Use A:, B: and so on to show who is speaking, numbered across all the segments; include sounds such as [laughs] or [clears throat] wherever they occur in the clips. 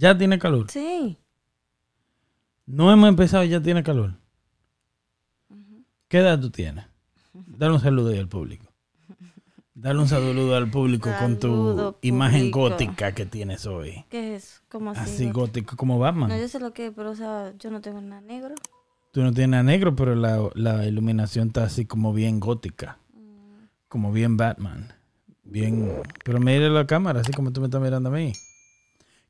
A: Ya tiene calor.
B: Sí.
A: No hemos empezado y ya tiene calor. ¿Qué edad tú tienes? Dale un saludo ahí al público. Dale un saludo al público con tu imagen gótica que tienes hoy.
B: ¿Qué es eso? ¿Cómo así?
A: Así
B: gótico?
A: como Batman.
B: No, yo sé lo que es, pero o sea, yo no tengo nada negro.
A: Tú no tienes nada negro, pero la, la iluminación está así como bien gótica. Como bien Batman. Bien. Pero mira la cámara, así como tú me estás mirando a mí.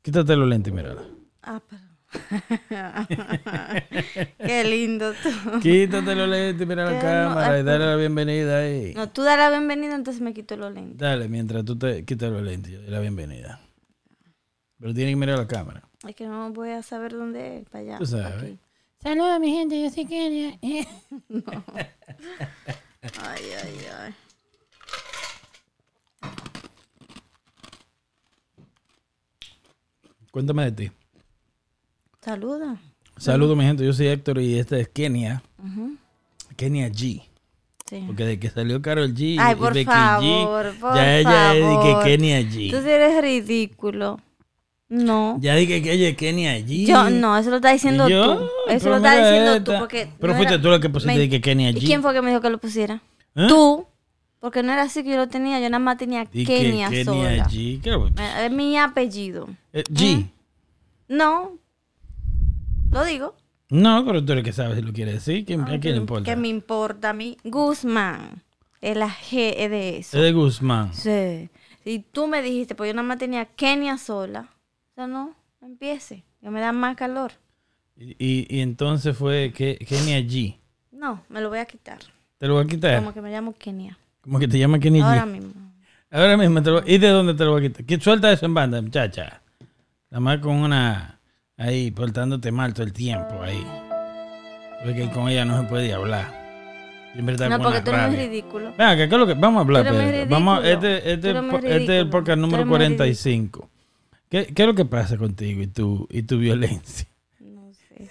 A: Quítate los lentes y mírala.
B: Ah, pero. [laughs] Qué lindo tú.
A: Quítate los lentes y mira la
B: no,
A: cámara y
B: ah,
A: dale la bienvenida ahí.
B: No, tú das la bienvenida, entonces me quito los lentes.
A: Dale, mientras tú te quitas los lentes, yo doy la bienvenida. Pero tienes que mirar la cámara.
B: Es que no voy a saber dónde es, para allá.
A: Tú sabes.
B: aquí.
C: Saludos, mi gente. Yo soy Kenia. [laughs]
B: Ay, ay, ay.
A: Cuéntame de ti.
B: Saluda.
A: Saludos, mi gente. Yo soy Héctor y este es Kenia. Kenia G.
B: Sí.
A: Porque de que salió Carol G
B: Ay, por
A: Becky
B: favor,
A: G,
B: por
A: ya ella es de que
B: favor.
A: Kenia
B: Tú
A: G.
B: sí eres ridículo. No.
A: Ya dije que ella es Kenia G.
B: Yo no, eso lo está diciendo
A: yo,
B: tú.
A: pero
B: Eso lo está diciendo
A: esta.
B: tú porque
A: Pero
B: no
A: fuiste
B: era-
A: tú la que pusiste
B: Me-
A: de que Kenia G.
B: ¿Y quién fue que me dijo que lo pusiera?
A: ¿Eh?
B: Tú. Porque no era así que yo lo tenía, yo nada más tenía Kenia,
A: que Kenia
B: sola.
A: G. ¿Qué?
B: Eh, Es mi apellido.
A: Eh, G.
B: No. Lo digo.
A: No, pero tú eres que sabes si lo quiere decir. ¿Quién, ¿A quién le importa?
B: ¿Qué me importa a mí? Guzmán. Es la G es de eso.
A: Es de Guzmán.
B: Sí. Y tú me dijiste, pues yo nada más tenía Kenia sola. O sea, no, no empiece. Ya me da más calor.
A: Y, y- y entonces fue que Kenia G.
B: No, me lo voy a quitar.
A: Te lo voy a quitar.
B: Como que me llamo Kenia.
A: Como que te llama Kenia
B: Ahora
A: G.
B: mismo.
A: Ahora mismo te lo ¿Y de dónde te lo voy a quitar? ¿Qué- Suelta eso en banda, muchacha. Nada más con una. Ahí, portándote mal todo el tiempo ahí. Porque con ella no se puede hablar. Siempre está
B: No, porque tú eres ridículo.
A: Venga, ¿qué es lo que vamos a hablar? Pedro? Vamos, este, este, este es el podcast número
B: eres muy
A: 45. ¿Qué, ¿Qué es lo que pasa contigo y tu, y tu violencia?
B: No sé.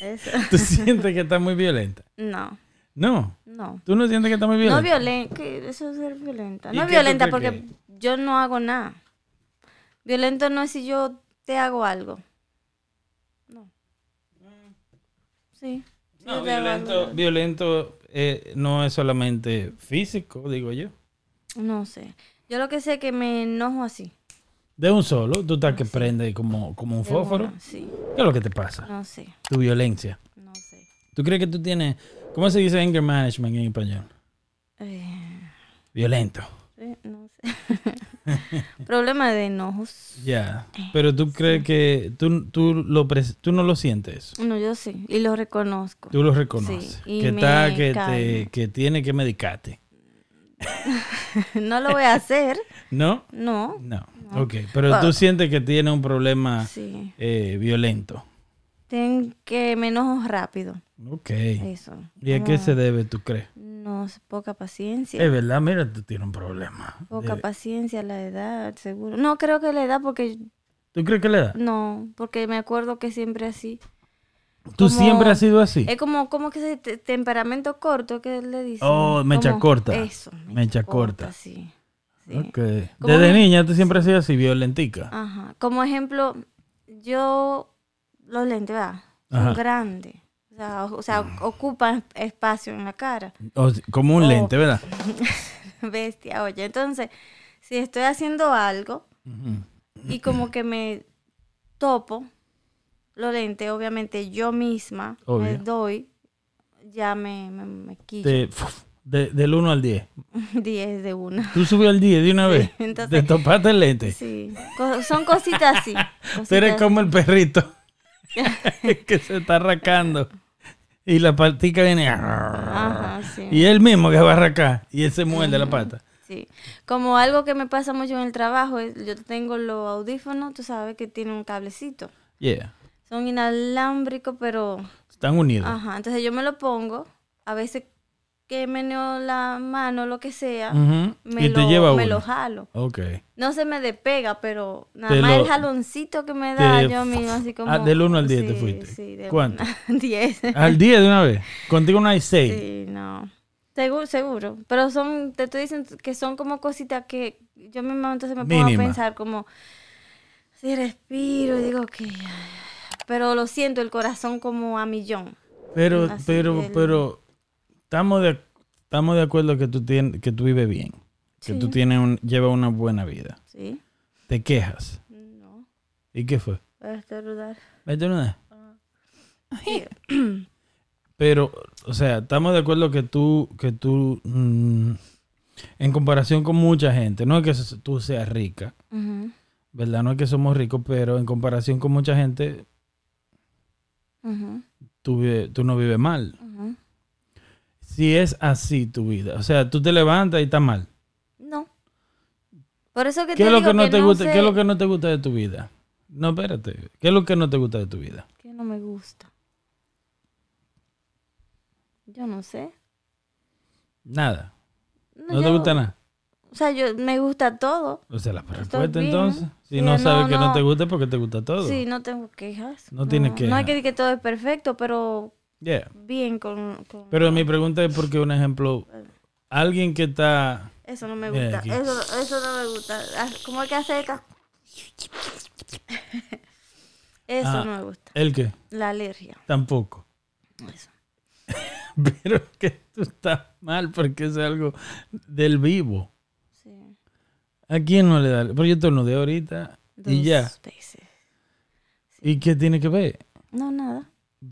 B: [laughs] Eso.
A: ¿Tú sientes que estás muy violenta?
B: No,
A: No.
B: no.
A: ¿Tú no sientes que estás muy
B: No
A: violenta?
B: violenta. Eso es ser violenta.
A: ¿Y
B: No violenta porque
A: que
B: yo no hago nada. Violento no es si yo te hago algo. No. Sí.
A: No, violento, violento eh, no es solamente físico, digo yo.
B: No sé. Yo lo que sé es que me enojo así.
A: De un solo, tú estás que prende como, como un
B: de
A: fósforo.
B: una, Sí.
A: ¿Qué es lo que te pasa?
B: No sé.
A: Tu violencia.
B: No sé.
A: ¿Tú crees que tú tienes, cómo se dice anger management en español?
B: Eh,
A: Violento.
B: no sé. [laughs] Problema de enojos.
A: Ya. Pero tú crees que tú, tú, lo pres- tú no lo sientes.
B: No, yo sí. Y lo reconozco.
A: Tú lo reconoces.
B: Sí, y
A: que
B: me
A: está, que, te,
B: calmo.
A: que tiene que medicarte. [laughs]
B: no lo voy a hacer.
A: ¿No?
B: No.
A: No. Ok. Pero tú sientes que tiene un problema
B: Sí.
A: eh, violento.
B: Ten que me enojo rápido.
A: Ok.
B: Eso.
A: ¿Y a qué se debe, tú crees?
B: No, poca paciencia.
A: Es verdad, mira, tú tienes un problema.
B: Poca paciencia, la edad, seguro. No, creo que la edad porque...
A: ¿Tú crees que le da?
B: No, porque me acuerdo que siempre así.
A: ¿Tú
B: como-
A: siempre has sido así?
B: Es como, como que ese te- temperamento corto que le dicen.
A: Oh, mecha
B: Como-
A: corta.
B: Eso,
A: Mecha corta.
B: sí. sí.
A: Ok.
B: Como
A: Desde
B: me-
A: niña tú siempre has sido así, violentica.
B: Ajá. Como ejemplo, yo, los lentes, ¿verdad? Son grandes. O sea, o, o sea, ocupan espacio en la cara.
A: O- como un lente, ¿verdad? [laughs]
B: Bestia, oye. Entonces, si estoy haciendo algo y como que me topo los lentes, obviamente yo misma me doy, ya me, me, me quillo.
A: Te- de- del 1 al 10.
B: 10 [laughs] de una.
A: ¿Tú subió al 10 de una vez?
B: entonces-
A: ¿Te topaste el lente?
B: Sí, co- son cositas así.
A: Tú eres
B: cositas
A: como el perrito [laughs] que se está arrancando. Y la patica viene.
B: Ajá, sí.
A: Y él mismo que va a arrancar. Y él se muerde la pata.
B: Sí, como algo que me pasa mucho en el trabajo, yo tengo los audífonos, tú sabes que tienen un cablecito.
A: Yeah.
B: Son inalámbricos, pero...
A: Están unidos.
B: Ajá, entonces yo me lo pongo, a veces que meneo la mano, lo que sea,
A: Ujú.
B: me,
A: Y
B: lo,
A: te lleva
B: me lo jalo.
A: Ok.
B: No se me despega, pero nada
A: Te
B: más
A: lo-
B: el jaloncito que me da
A: te-
B: yo mismo, así como...
A: Ah, del uno al diez te
B: Sí,
A: fuiste.
B: Sí, de
A: ¿Cuánto?
B: una- 10.
A: Al [laughs] 10 de una vez. Contigo no hay 6.
B: Sí, no. Seguro, seguro. Pero son, te estoy diciendo que son como cositas que yo misma entonces me pongo
A: Mínima.
B: a pensar como, Sí, respiro y digo que... Pero lo siento, el corazón como a millón.
A: Pero,
B: Así
A: pero,
B: el-
A: pero, estamos de, estamos de acuerdo que tú, tienes, que tú vives bien. Que
B: Sí.
A: tú tienes un, llevas una buena vida.
B: Sí.
A: Te quejas.
B: No.
A: ¿Y qué fue?
B: Voy a estornudar.
A: Vete.
B: Sí. [clears throat]
A: Pero, o sea, estamos de acuerdo que tú, que tú, mm, en comparación con mucha gente, no es que tú seas rica, ¿verdad? No es que somos ricos, pero en comparación con mucha gente,
B: ujú,
A: tú, vive- tú no vives mal. Si es así tu vida, o sea, tú te levantas y está mal.
B: No. Por eso que
A: ¿Qué
B: te
A: es lo
B: digo
A: que no te gusta?
B: sé-
A: ¿Qué es lo que no te gusta de tu vida? No, espérate. ¿Qué es lo que no te gusta de tu vida?
B: que no me gusta? Yo no sé.
A: Nada.
B: No,
A: ¿No te gusta nada?
B: O sea, yo me gusta todo.
A: O sea, la respuesta entonces. Si
B: Sí,
A: no
B: no,
A: sabes que no
B: no.
A: te gusta porque te gusta todo.
B: Sí, no tengo quejas.
A: No tienes
B: No hay
A: quejas.
B: que decir que todo es perfecto, pero
A: Yeah.
B: bien con... con-
A: Pero mi pregunta es porque, un ejemplo, alguien que está...
B: Eso no me gusta.
A: aquí.
B: Eso, eso no me gusta. Ah, ¿Cómo es que hace? [laughs] Eso
A: Ah.
B: no me gusta.
A: ¿El qué?
B: La alergia.
A: Tampoco.
B: Eso. [laughs]
A: Pero que tú estás mal porque es algo del vivo.
B: Sí.
A: ¿A quién no le da? Pero yo tornudé ahorita y ya.
B: veces.
A: ¿Y qué tiene que ver?
B: No, nada.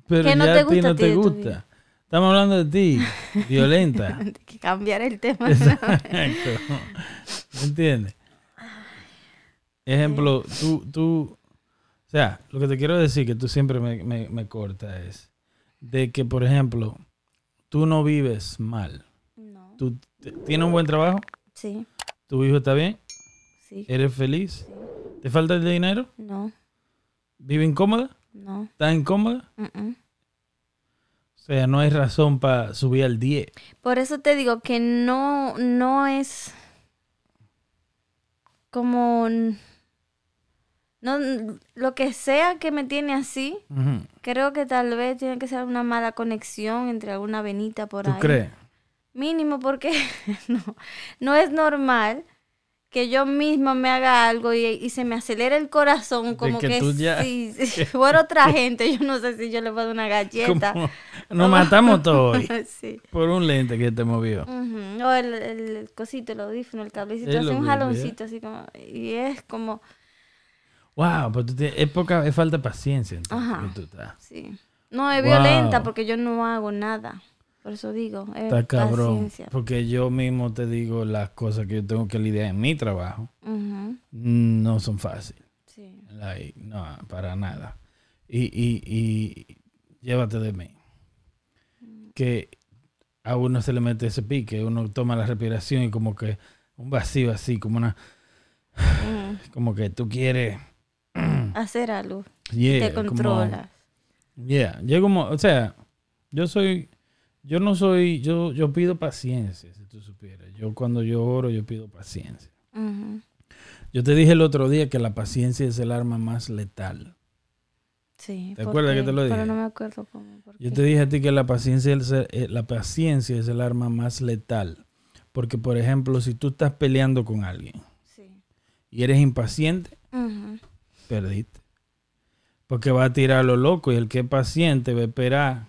A: Pero
B: ¿Qué no
A: ya
B: te
A: a ti
B: gusta
A: no
B: a ti
A: te
B: de tu
A: gusta. Estamos hablando de ti, [laughs] violenta. [laughs]
B: Hay que cambiar el tema.
A: Exacto. ¿Me entiendes? Ejemplo, tú, tú, o sea, lo que te quiero decir que tú siempre me, me, me cortas es de que, por ejemplo, tú no vives mal.
B: No.
A: Tú tienes un buen trabajo,
B: Sí,
A: tu hijo está bien,
B: sí.
A: eres feliz,
B: Sí.
A: te falta el dinero,
B: No,
A: vive incómoda,
B: no.
A: estás incómoda. O sea, no hay razón para subir al 10.
B: Por eso te digo que no, no es como no lo que sea que me tiene así. Creo que tal vez tiene que ser una mala conexión entre alguna venita por
A: ¿Tú
B: ahí.
A: crees?
B: Mínimo porque [laughs] no, no es normal que yo misma me haga algo y, y se me acelere el corazón como
A: que
B: que,
A: ya-
B: si, [laughs] si [laughs] fuera otra gente, yo no sé si yo le puedo dar una galleta.
A: Como- [laughs] Nos matamos todos hoy
B: sí.
A: por un lente que te movió.
B: Ujú, O el, el cosito, el audífono, el cablecito,
A: Es
B: hace un jaloncito así como... Y es como...
A: Wow, pero tú tienes, es, poca, es falta de paciencia entonces
B: Ajá.
A: que tú estás.
B: Sí. No, es
A: Wow.
B: violenta porque yo no hago nada. Por eso digo, es
A: Está cabrón.
B: paciencia.
A: Porque yo mismo te digo las cosas que yo tengo que lidiar en mi trabajo. No son fáciles.
B: Sí.
A: Like, no, para nada. Y, y, y llévate de mí. Que a uno se le mete ese pique, uno toma la respiración y como que un vacío así, como una,
B: Ujú.
A: como que tú quieres, [clears throat]
B: Hacer algo.
A: yeah,
B: te
A: como-
B: controlas.
A: Yeah, yo como, o sea, yo soy, yo no soy, yo, yo pido paciencia, si tú supieras. Yo cuando yo oro, yo pido paciencia. Yo te dije el otro día que la paciencia es el arma más letal.
B: Sí.
A: ¿Te
B: ¿por
A: acuerdas que te lo dije?
B: Pero no me acuerdo cómo.
A: Yo te dije a ti que la paciencia, es el- eh, la paciencia es el arma más letal. Porque, por ejemplo, si tú estás peleando con alguien
B: Sí.
A: y eres impaciente, perdiste. Porque va a tirar lo loco y el que es paciente va a esperar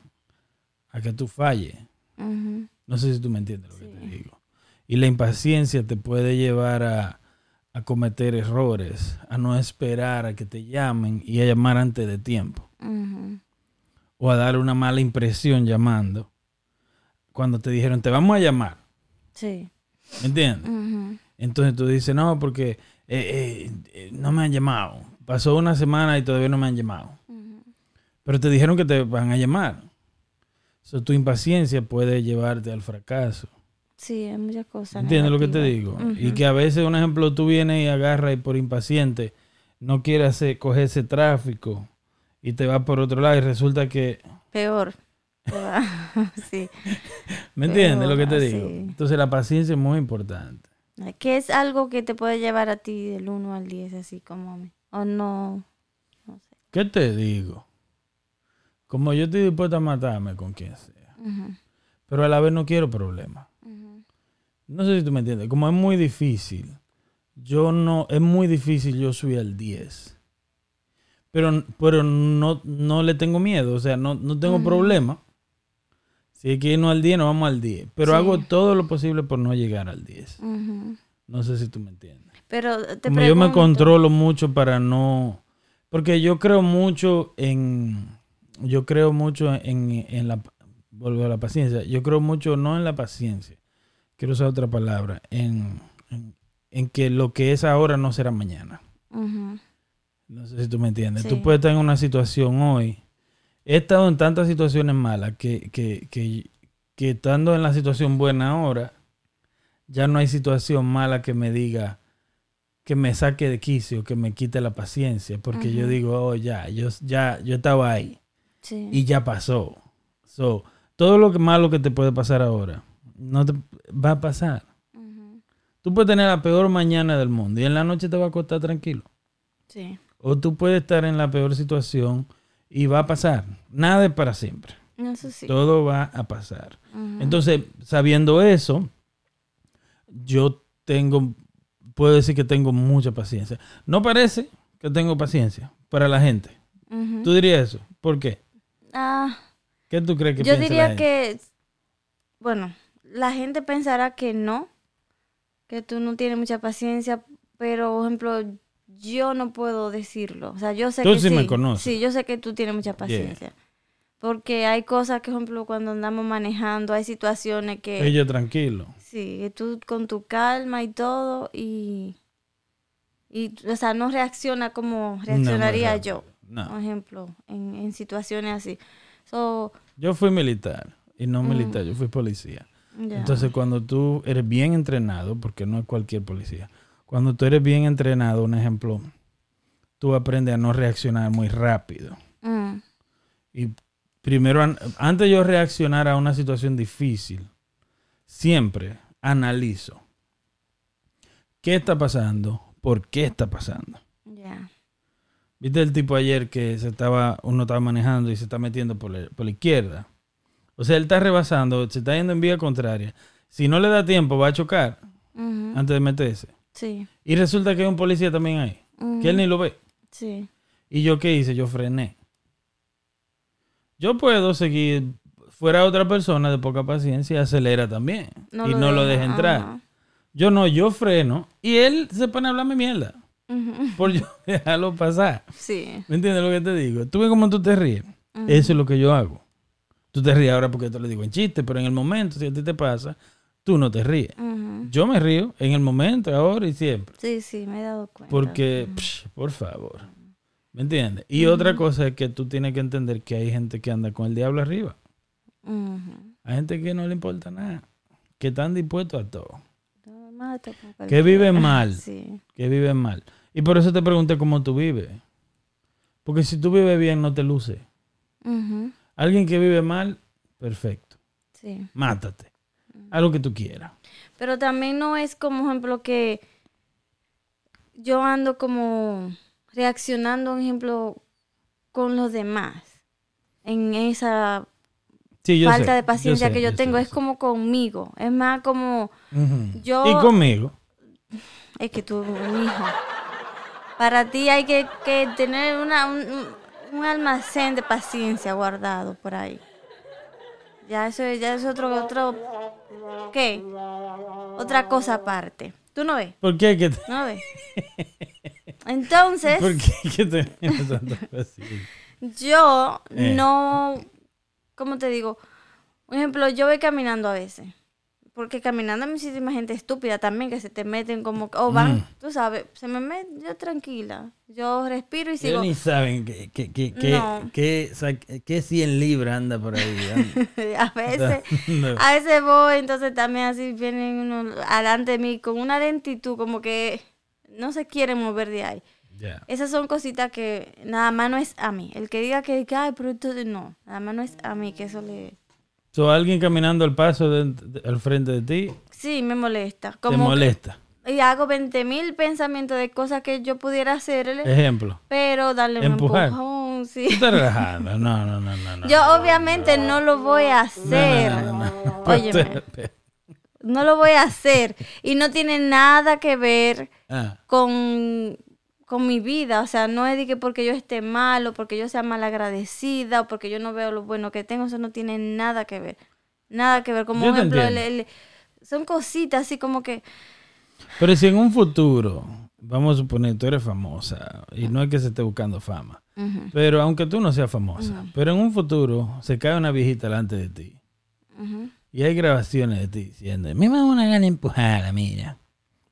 A: a que tú falles. No sé si tú me entiendes lo que te digo. Y la impaciencia te puede llevar a, a cometer errores, a no esperar a que te llamen y a llamar antes de tiempo. O a dar una mala impresión llamando. Cuando te dijeron, te vamos a llamar.
B: Sí.
A: ¿Me entiendes? Entonces tú dices, no, porque eh, eh, eh, no me han llamado. Pasó una semana y todavía no me han llamado. Pero te dijeron que te van a llamar. So, tu impaciencia puede llevarte al fracaso.
B: Sí, hay muchas cosas.
A: ¿Entiendes lo que te digo? Y que a veces, un ejemplo, tú vienes y agarras y por impaciente no quieres hacer- coger ese tráfico y te vas por otro lado y resulta que...
B: Peor. [laughs] Sí.
A: ¿Me entiendes lo que te digo?
B: sí.
A: Entonces la paciencia es muy importante.
B: Que es algo que te puede llevar a ti del 1 al 10, así como a mí. O no. No sé.
A: ¿Qué te digo? Como yo estoy dispuesto a matarme con quien sea, pero a la vez no quiero problemas. No sé si tú me entiendes. Como es muy difícil, yo no, es muy difícil yo subir al 10. Pero, pero no, no le tengo miedo, o sea, no, no tengo problema. Si hay que irnos al 10, nos vamos al 10. Pero
B: Sí.
A: hago todo lo posible por no llegar al 10.
B: Ujú.
A: No sé si tú me entiendes.
B: Pero te
A: Como yo me
B: pregunto-
A: controlo mucho para no... Porque yo creo mucho en... Yo creo mucho en, en la... Vuelvo a la paciencia. Yo creo mucho no en la paciencia. Quiero usar otra palabra. En, en, en que lo que es ahora no será mañana. No sé si tú me entiendes.
B: Sí.
A: Tú puedes estar en una situación hoy. He estado en tantas situaciones malas que, que, que, que estando en la situación buena ahora, ya no hay situación mala que me diga, que me saque de quicio, que me quite la paciencia. Porque yo digo, oh, ya, yo, ya, yo estaba ahí
B: Sí.
A: y ya pasó. So, todo lo que malo que te puede pasar ahora, no te va a pasar.
B: Ujú.
A: Tú puedes tener la peor mañana del mundo y en la noche te va a acostar tranquilo.
B: Sí.
A: O tú puedes estar en la peor situación y va a pasar. Nada es para siempre.
B: Eso sí.
A: Todo va a pasar. Entonces, sabiendo eso, yo tengo, puedo decir que tengo mucha paciencia. No parece que tengo paciencia para la gente.
B: Ujú.
A: ¿Tú dirías eso? ¿Por qué?
B: Ah,
A: ¿Qué tú crees que
B: yo
A: piensa la
B: diría
A: gente?
B: que, bueno, la gente pensará que no, que tú no tienes mucha paciencia, pero, por ejemplo, yo no puedo decirlo. O sea, yo sé
A: Tú
B: que
A: sí
B: sí.
A: me conoces.
B: Sí, yo sé que tú tienes mucha paciencia. Porque hay cosas que, por ejemplo, cuando andamos manejando, hay situaciones que...
A: Ella tranquilo.
B: Sí, que tú con tu calma y todo y, y o sea, no reacciona como reaccionaría
A: No, no,
B: yo,
A: no.
B: por ejemplo, en, en situaciones así. So,
A: Yo fui militar y no militar, yo fui policía. Entonces, cuando tú eres bien entrenado, porque no es cualquier policía, cuando tú eres bien entrenado, un ejemplo, tú aprendes a no reaccionar muy rápido.
B: Mm,
A: Y primero, an- antes de yo reaccionar a una situación difícil, siempre analizo qué está pasando, por qué está pasando. ¿Viste el tipo ayer que se estaba, uno estaba manejando y se está metiendo por la, por la izquierda? O sea, él está rebasando, se está yendo en vía contraria. Si no le da tiempo, va a chocar antes de meterse.
B: Sí.
A: Y resulta que hay un policía también ahí, que él ni lo ve.
B: Sí.
A: ¿Y yo qué hice? Yo frené. Yo puedo seguir, fuera otra persona de poca paciencia, acelera también. y no lo deja entrar.
B: ajá.
A: Yo no, yo freno y él se pone a hablarme mierda Por yo [laughs] dejarlo pasar.
B: Sí.
A: ¿Me entiendes lo que te digo? Tú ves cómo tú te ríes. Eso es lo que yo hago. Tú te ríes ahora porque te lo digo en chiste, pero en el momento, si a ti te pasa, tú no te ríes. Yo me río en el momento, ahora y siempre.
B: Sí, sí, me he dado cuenta.
A: Porque, psh, por favor. ¿Me entiendes? Y otra cosa es que tú tienes que entender que hay gente que anda con el diablo arriba. Hay gente que no le importa nada. Que están dispuestos a todo. Que viven mal. [laughs]
B: Sí.
A: Que viven mal. Y por eso te pregunté cómo tú vives. Porque si tú vives bien, no te luce. Alguien que vive mal, perfecto.
B: Sí.
A: Mátate. Haz lo que tú quieras.
B: Pero también no es como ejemplo que yo ando como reaccionando, por ejemplo, con los demás. En esa
A: Sí, yo
B: falta
A: sé,
B: de paciencia
A: sé,
B: que yo, tengo. es como conmigo. Es más como, yo-
A: Y conmigo.
B: es que tú, mi hijo. Para ti hay que, que tener una, un, almacén de paciencia guardado por ahí. Ya eso, ya es otro, otro, ¿qué? Otra cosa aparte. ¿Tú no ves?
A: ¿Por qué que,
B: ¿No ves? Entonces, [laughs]
A: ¿por qué que paciencia?
B: yo
A: Eh.
B: no, ¿cómo te digo? Por ejemplo, yo voy caminando a veces. Porque caminando hay muchísima gente estúpida también que se te meten como, o van,
A: Mm.
B: tú sabes, se me meten, yo tranquila. Yo respiro y
A: Ellos
B: sigo.
A: ni saben que, que, que, que,
B: No.
A: que, sa- que 100 libras anda por ahí. [laughs]
B: a veces,
A: No.
B: a veces voy, entonces también así vienen uno adelante de mí con una lentitud como que no se quieren mover de ahí.
A: Ya.
B: Esas son cositas que nada más no es a mí. El que diga que, que, ay, pero esto de-", no, nada más no es a mí que eso le...
A: So, alguien caminando al paso de- de- al frente de ti
B: Sí, me molesta.
A: te
B: Como que-
A: molesta.
B: y hago 20 mil pensamientos de cosas que yo pudiera hacerle,
A: Ejemplo.
B: pero darle un
A: Empujar.
B: empujón,
A: Tú
B: sí.
A: estás relajando. No, no, no, no. no.
B: Yo obviamente no lo voy a hacer.
A: No, no, no, no. [laughs]
B: Óyeme, no lo voy a hacer. Y no tiene nada que ver
A: Ah,
B: con, con mi vida. O sea, no es de que porque yo esté mal o porque yo sea mal agradecida o porque yo no veo lo bueno que tengo. Eso no tiene nada que ver. Nada que ver. Como un ejemplo, el-
A: entiendo.
B: el- son cositas así como que...
A: Pero si en un futuro, vamos a suponer, tú eres famosa, y no es que se esté buscando fama, pero aunque tú no seas famosa, pero en un futuro se cae una viejita delante de ti y hay grabaciones de ti diciendo, me da una gana de empujarla, mira.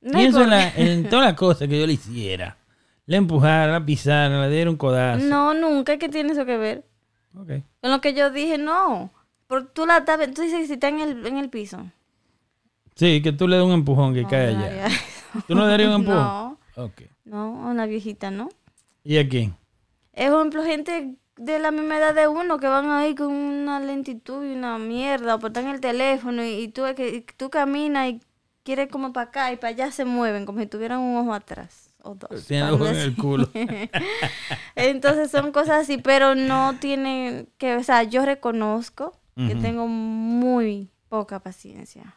B: No
A: Pienso
B: por-
A: en, la- en todas las cosas que yo le hiciera. La empujara, la pisara, le diera un codazo.
B: No, nunca. ¿Qué tiene eso que ver? Con lo que yo dije, no. Por, tú la estás tú dices que si está en el, en el piso.
A: Sí, que tú le das un empujón que
B: No,
A: cae
B: no
A: allá. [laughs] ¿Tú no le darías un empujón?
B: No,
A: Ok.
B: no, a una viejita, ¿no?
A: ¿Y a quién?
B: Es un ejemplo, gente de la misma edad de uno que van ahí con una lentitud y una mierda, o pues están en el teléfono y, y tú, que, y tú caminas y quieres como para acá y para allá se mueven como si tuvieran un ojo atrás. O dos.
A: Tiene
B: algo
A: en el culo. [laughs]
B: Entonces son cosas así, pero no tienen que, o sea, yo reconozco que tengo muy poca paciencia.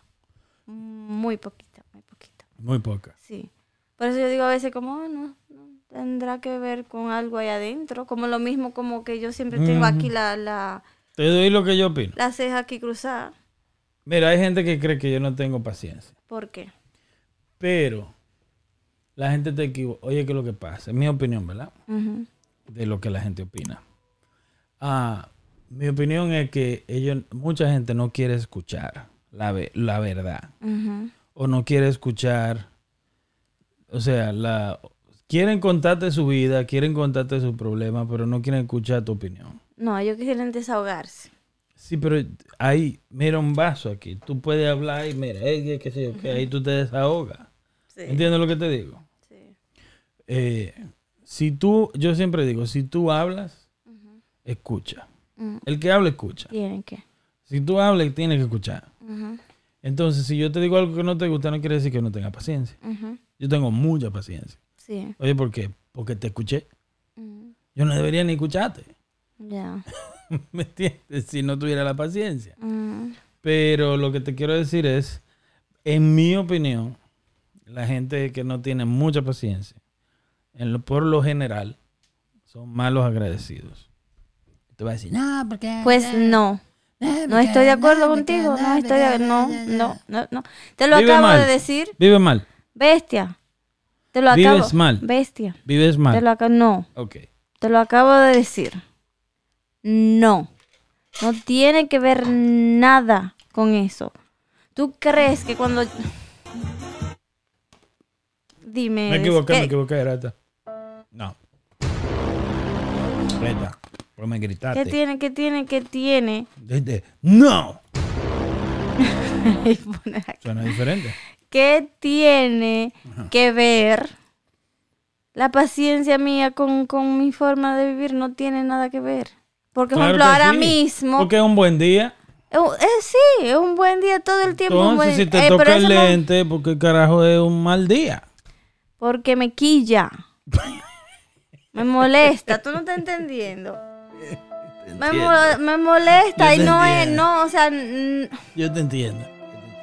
B: Muy poquita, muy poquita.
A: Muy poca.
B: Sí. Por eso yo digo a veces como, "Ah, no, no, tendrá que ver con algo ahí adentro. Como lo mismo como que yo siempre tengo aquí la, la,
A: Te doy lo que yo opino.
B: la ceja aquí cruzada.
A: Mira, hay gente que cree que yo no tengo paciencia.
B: ¿Por qué?
A: Pero la gente te equivoca. Oye, ¿qué es lo que pasa? Es mi opinión, ¿verdad? De lo que la gente opina. Ah, mi opinión es que ellos, mucha gente no quiere escuchar la, ve- la verdad. O no quiere escuchar. O sea, la, quieren contarte su vida, quieren contarte sus problemas, pero no quieren escuchar tu opinión.
B: No, ellos quieren desahogarse.
A: Sí, pero ahí, mira un vaso aquí. Tú puedes hablar y mira, eh, qué sé yo, que ahí tú te desahogas.
B: Sí.
A: ¿Entiendes lo que te digo? Eh, si tú, yo siempre digo, si tú hablas, escucha.
B: Mm.
A: El que habla, escucha.
B: Tienen que.
A: Si tú hablas, tienes que escuchar. Entonces, si yo te digo algo que no te gusta, no quiere decir que no tenga paciencia. Yo tengo mucha paciencia.
B: Sí.
A: Oye, ¿por qué? Porque te escuché.
B: Mm,
A: Yo no debería ni escucharte.
B: Ya. [laughs]
A: ¿Me entiendes? Si no tuviera la paciencia.
B: Mm,
A: Pero lo que te quiero decir es, en mi opinión, la gente que no tiene mucha paciencia, en lo- por lo general, son malos agradecidos. Te va a decir, no, porque...
B: Pues no. No estoy de acuerdo contigo. No estoy de No, no, no, no. Te lo
A: Vive
B: acabo
A: mal.
B: de decir.
A: Vive mal,
B: Bestia. Te lo
A: Vives
B: acabo.
A: mal.
B: Bestia.
A: vives
B: Te
A: mal.
B: lo acabo. No.
A: Ok.
B: Te lo acabo de decir. No. No tiene que ver nada con eso. ¿Tú crees que cuando... Dime.
A: Me equivoqué,
B: ¿qué-
A: me equivoqué, Rata. No. Reta, pero me gritaste.
B: ¿Qué tiene, qué tiene, qué tiene?
A: Desde- no. [laughs] Suena diferente.
B: ¿Qué tiene que ver la paciencia mía con, con mi forma de vivir? No tiene nada que ver. Porque, por
A: Claro
B: ejemplo, ahora
A: sí,
B: mismo...
A: Porque es un buen día.
B: Eh, sí, es un buen día todo el tiempo. buen-
A: Entonces, si te
B: eh,
A: toca el
B: eso no-
A: lente, porque carajo es un mal día.
B: porque me quilla. [laughs] me molesta. Tú no estás entendiendo. [laughs] Me, mo- me molesta
A: Yo
B: y
A: te
B: no es,
A: entiendo.
B: no, o sea, n-
A: Yo te entiendo.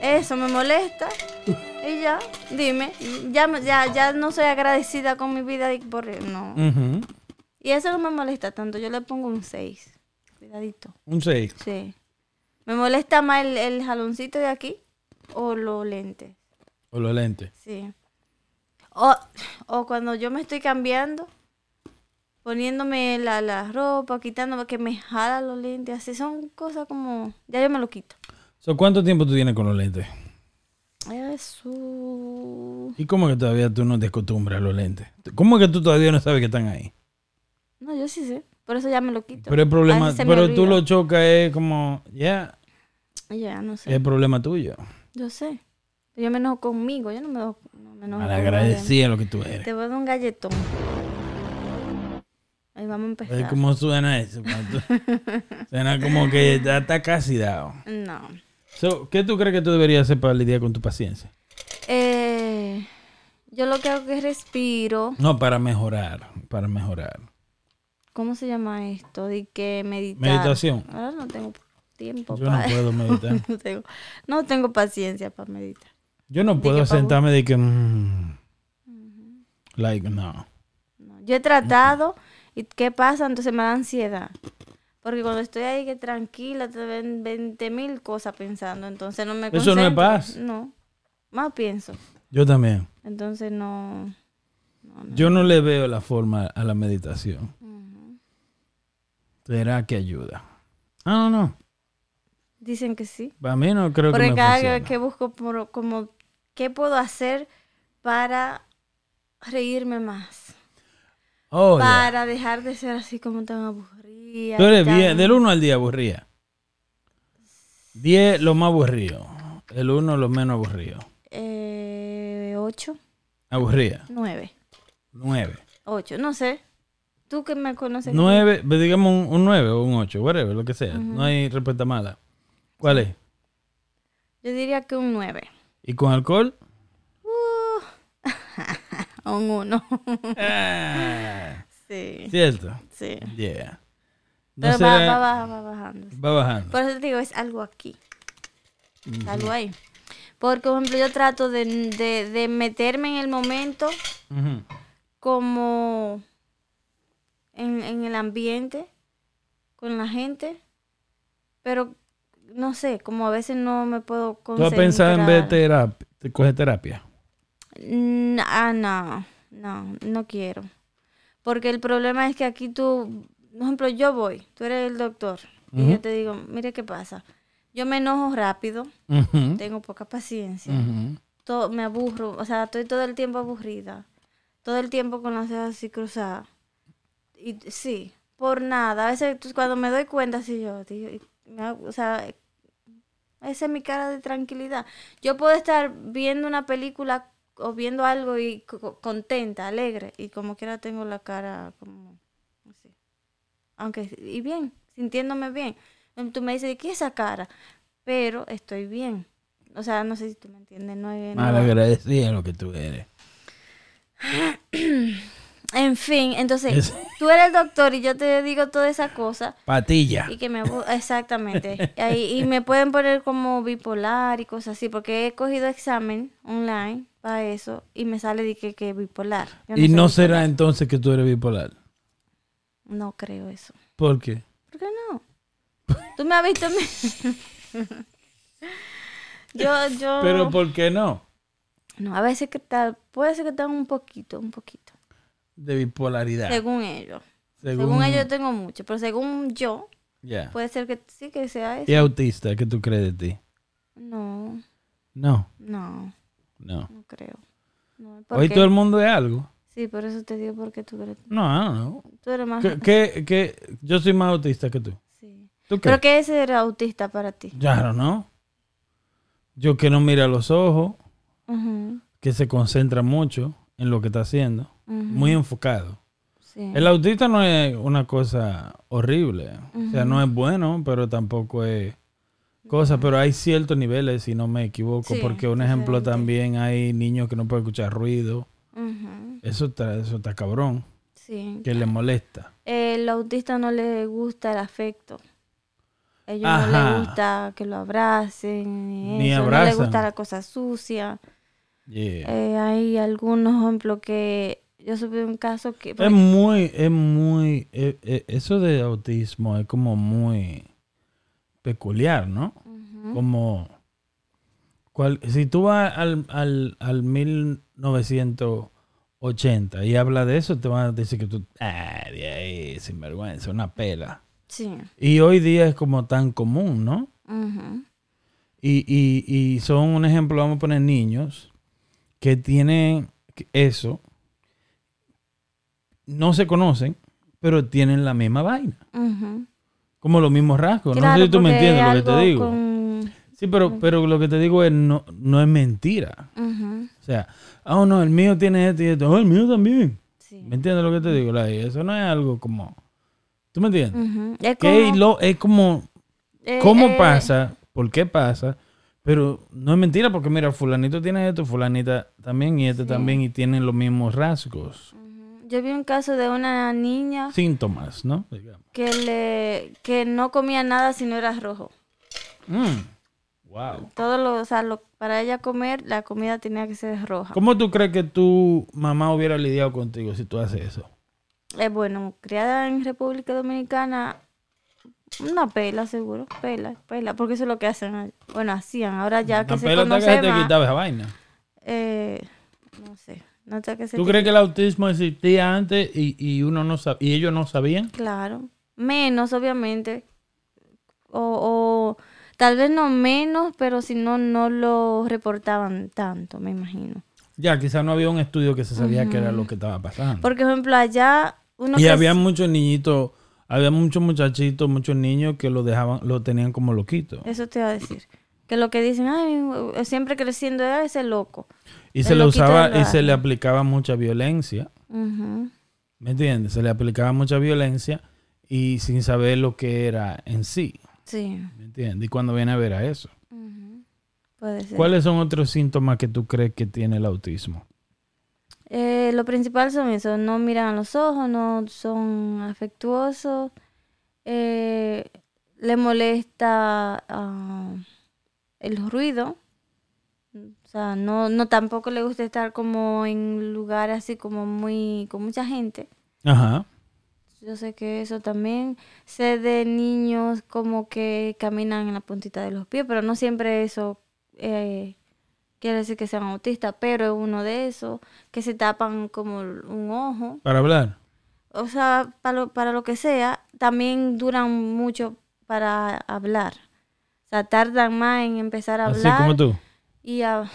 B: eso me molesta. [laughs] Y ya, dime, ya, me- ya, ya no soy agradecida con mi vida y por no.
A: Ujú.
B: Y eso no me molesta tanto, yo le pongo un 6. Cuidadito.
A: Un 6.
B: Sí. Me molesta más el, el jaloncito de aquí o los lentes.
A: O los lentes.
B: Sí. O, o cuando yo me estoy cambiando, poniéndome la, la ropa, quitándome, que me jala los lentes, así son cosas como... Ya yo me lo quito.
A: So, ¿Cuánto tiempo tú tienes con los lentes?
B: Eso...
A: ¿Y cómo que todavía tú no te acostumbras a los lentes? ¿Cómo que tú todavía no sabes que están ahí?
B: No, yo sí sé. Por eso ya me lo quito.
A: Pero el problema, pero tú lo chocas es como, ya,
B: Ya, no
A: es
B: sé.
A: el problema tuyo.
B: Yo sé. Yo me enojo conmigo, yo no me enojo, no me enojo.
A: Malagradecida lo que tú eres.
B: Te voy a dar un galletón. Ahí vamos a empezar.
A: ¿Cómo suena eso? [laughs] Suena como que ya está casi dado.
B: No.
A: So, ¿Qué tú crees que tú deberías hacer para lidiar con tu paciencia?
B: Eh, yo lo que hago es respiro.
A: No, para mejorar, para mejorar.
B: ¿Cómo se llama esto? De que meditar.
A: Meditación.
B: Ahora no tengo tiempo
A: Yo no
B: para...
A: puedo meditar. [laughs]
B: no, tengo, no tengo paciencia para meditar.
A: Yo no
B: ¿De
A: puedo sentarme de que... mm, like, no.
B: Yo he tratado y ¿qué pasa? Entonces me da ansiedad. Porque cuando estoy ahí que tranquila, te ven 20 mil cosas pensando, entonces no me
A: Eso no es paz.
B: No, más pienso.
A: Yo también.
B: Entonces no...
A: Yo no le veo la forma a la meditación. ¿Será que ayuda? Ah, no, no.
B: Dicen que sí.
A: Para mí no creo que
B: Porque
A: me
B: cada vez que busco por, como, ¿qué puedo hacer para reírme más?
A: Oh,
B: para dejar de ser así como tan aburrida.
A: Tú eres
B: tan-
A: bien, del 1 al 10 aburrida. 10 lo más aburrido. El 1 lo menos aburrido.
B: Eh, ocho,
A: Aburrida.
B: nueve,
A: 9.
B: ocho, no sé. Tú que me conoces.
A: 9, digamos un, 9 o un 8, whatever, lo que sea. No hay respuesta mala. ¿Cuál es?
B: Yo diría que un nueve.
A: ¿Y con alcohol? [laughs]
B: O un uno.
A: Ah, [laughs]
B: sí,
A: Cierto.
B: sí.
A: Yeah. No
B: Pero va, va, va, va bajando.
A: va bajando.
B: Por eso te digo, es algo aquí. Algo ahí. Porque, por ejemplo, yo trato de, de, de meterme en el momento
A: Ujú.
B: como en, en el ambiente, con la gente, pero no sé, como a veces no me puedo
A: ¿Tú has
B: concentrar.
A: pensado en ver terapia? ¿Te coges terapia?
B: Ah, no, no, no quiero. Porque el problema es que aquí tú, por ejemplo, yo voy, tú eres el doctor, y yo te digo, mire qué pasa. Yo me enojo rápido, tengo poca paciencia, todo, me aburro, o sea, estoy todo el tiempo aburrida, todo el tiempo con las cejas así cruzadas. Y sí, por nada. A veces cuando me doy cuenta, sí, yo, digo, y me hago- o sea, esa es mi cara de tranquilidad. Yo puedo estar viendo una película o viendo algo y co- co- contenta, alegre, y como quiera tengo la cara como así. Aunque, y bien, sintiéndome bien. Tú me dices, ¿qué es esa cara? Pero estoy bien. O sea, no sé si tú me entiendes. No, hay- no-
A: Mal agradecida lo que tú eres. [clears throat]
B: En fin, entonces,
A: Es-
B: tú eres el doctor y yo te digo toda esa cosa
A: Patilla.
B: y que me exactamente y me pueden poner como bipolar y cosas así porque he cogido examen online para eso y me sale de que, que bipolar Yo
A: Y no
B: bipolar.
A: será entonces que tú eres bipolar.
B: no creo eso
A: ¿Por qué?
B: ¿por qué no? tú me has visto [laughs] yo yo
A: Pero ¿por qué no?
B: no a veces que tal puede ser que tengan un poquito un poquito
A: De bipolaridad.
B: según ellos
A: Según,
B: según ellos tengo mucho pero según yo puede ser que sí que sea eso
A: ¿Y autista? ¿Qué tú crees de ti?
B: no
A: No,
B: no
A: no.
B: No creo. No,
A: Hoy todo el mundo es algo.
B: Sí, por eso te digo porque tú eres,
A: No, no.
B: tú eres más...
A: ¿Qué, qué, qué? Yo soy más autista que tú.
B: Sí.
A: ¿Tú qué?
B: ¿Pero qué es ser autista para ti?
A: Claro, ¿no? Yo que no mira los ojos, que se concentra mucho en lo que está haciendo, muy enfocado.
B: sí.
A: El autista no es una cosa horrible, o sea, no es bueno, pero tampoco es cosa, pero hay ciertos niveles, si no me equivoco,
B: Sí,
A: porque un ejemplo también hay niños que no pueden escuchar ruido, eso está, eso está cabrón,
B: sí.
A: que le molesta.
B: El autista no le gusta el afecto. A ellos no les gusta que lo abracen, ni,
A: Ni
B: eso. No
A: abrazan.
B: les gusta la cosa sucia.
A: Yeah.
B: Eh, hay algunos ejemplos que... Yo supe un caso que...
A: Es muy, es muy, eh, eh, eso de autismo es como muy peculiar, ¿no? Como, cual- si tú vas al, al, al 1980 y hablas de eso, te van a decir que tú, ah, de ahí, sinvergüenza, una pela.
B: Sí.
A: Y hoy día es como tan común, ¿no? Y, y, y son un ejemplo, vamos a poner niños que tienen eso, no se conocen, pero tienen la misma vaina. Como los mismos rasgos. no sé si tú me entiendes lo que te digo.
B: con-
A: Sí, pero, pero lo que te digo es no, no es mentira. O sea, oh no, el mío tiene esto y esto. Oh, el mío también.
B: sí.
A: ¿Me entiendes lo que te digo? Like, eso no es algo como... ¿Tú me entiendes?
B: Es como,
A: lo, es como...
B: eh,
A: ¿Cómo
B: eh,
A: pasa? ¿Por qué pasa? Pero no es mentira porque mira, fulanito tiene esto, fulanita también y este
B: Sí.
A: también y tienen los mismos rasgos.
B: Yo vi un caso de una niña
A: Síntomas, ¿no? Digamos.
B: que le que no comía nada si no era rojo.
A: Mm. Wow.
B: Todo lo, o sea, lo- para ella comer la comida tenía que ser roja.
A: ¿Cómo tú crees que tu mamá hubiera lidiado contigo si tú haces eso?
B: Eh, bueno, criada en República Dominicana, una pela seguro, pela, pela, porque eso es lo que hacen. Bueno, hacían, ahora ya que
A: La
B: se
A: que
B: conoce
A: se te
B: más,
A: quitaba esa vaina.
B: eh, no sé, no sé qué se
A: ¿Tú crees que el autismo existía antes y, y uno no y ellos no sabían?
B: Claro, menos obviamente, o, o tal vez no menos, pero si no, no lo reportaban tanto, me imagino.
A: Ya, quizás no había un estudio que se sabía que era lo que estaba pasando.
B: Por ejemplo, allá uno
A: y
B: que
A: había
B: es-
A: muchos niñitos, había muchos muchachitos, muchos niños que lo dejaban, lo tenían como loquito.
B: Eso te iba a decir. Que lo que dicen, ay, siempre creciendo era ese loco.
A: Y se le usaba y se le aplicaba mucha violencia. ¿Me entiendes? Se le aplicaba mucha violencia y sin saber lo que era en sí.
B: Sí,
A: ¿Me entiendes? Y cuando viene a ver a eso.
B: puede ser.
A: ¿Cuáles son otros síntomas que tú crees que tiene el autismo?
B: Eh, lo principal son eso, no miran a los ojos, no son afectuosos, eh, le molesta ah, el ruido, o sea, no, no tampoco le gusta estar como en lugares así como muy, con mucha gente.
A: Ajá.
B: Yo sé que eso también. Sé de niños como que caminan en la puntita de los pies, pero no siempre eso eh, quiere decir que sean autistas, pero es uno de esos que se tapan como un ojo.
A: Para hablar.
B: O sea, para lo, para lo que sea, también duran mucho para hablar. O sea, tardan más en empezar a
A: Así
B: hablar
A: como tú.
B: y a,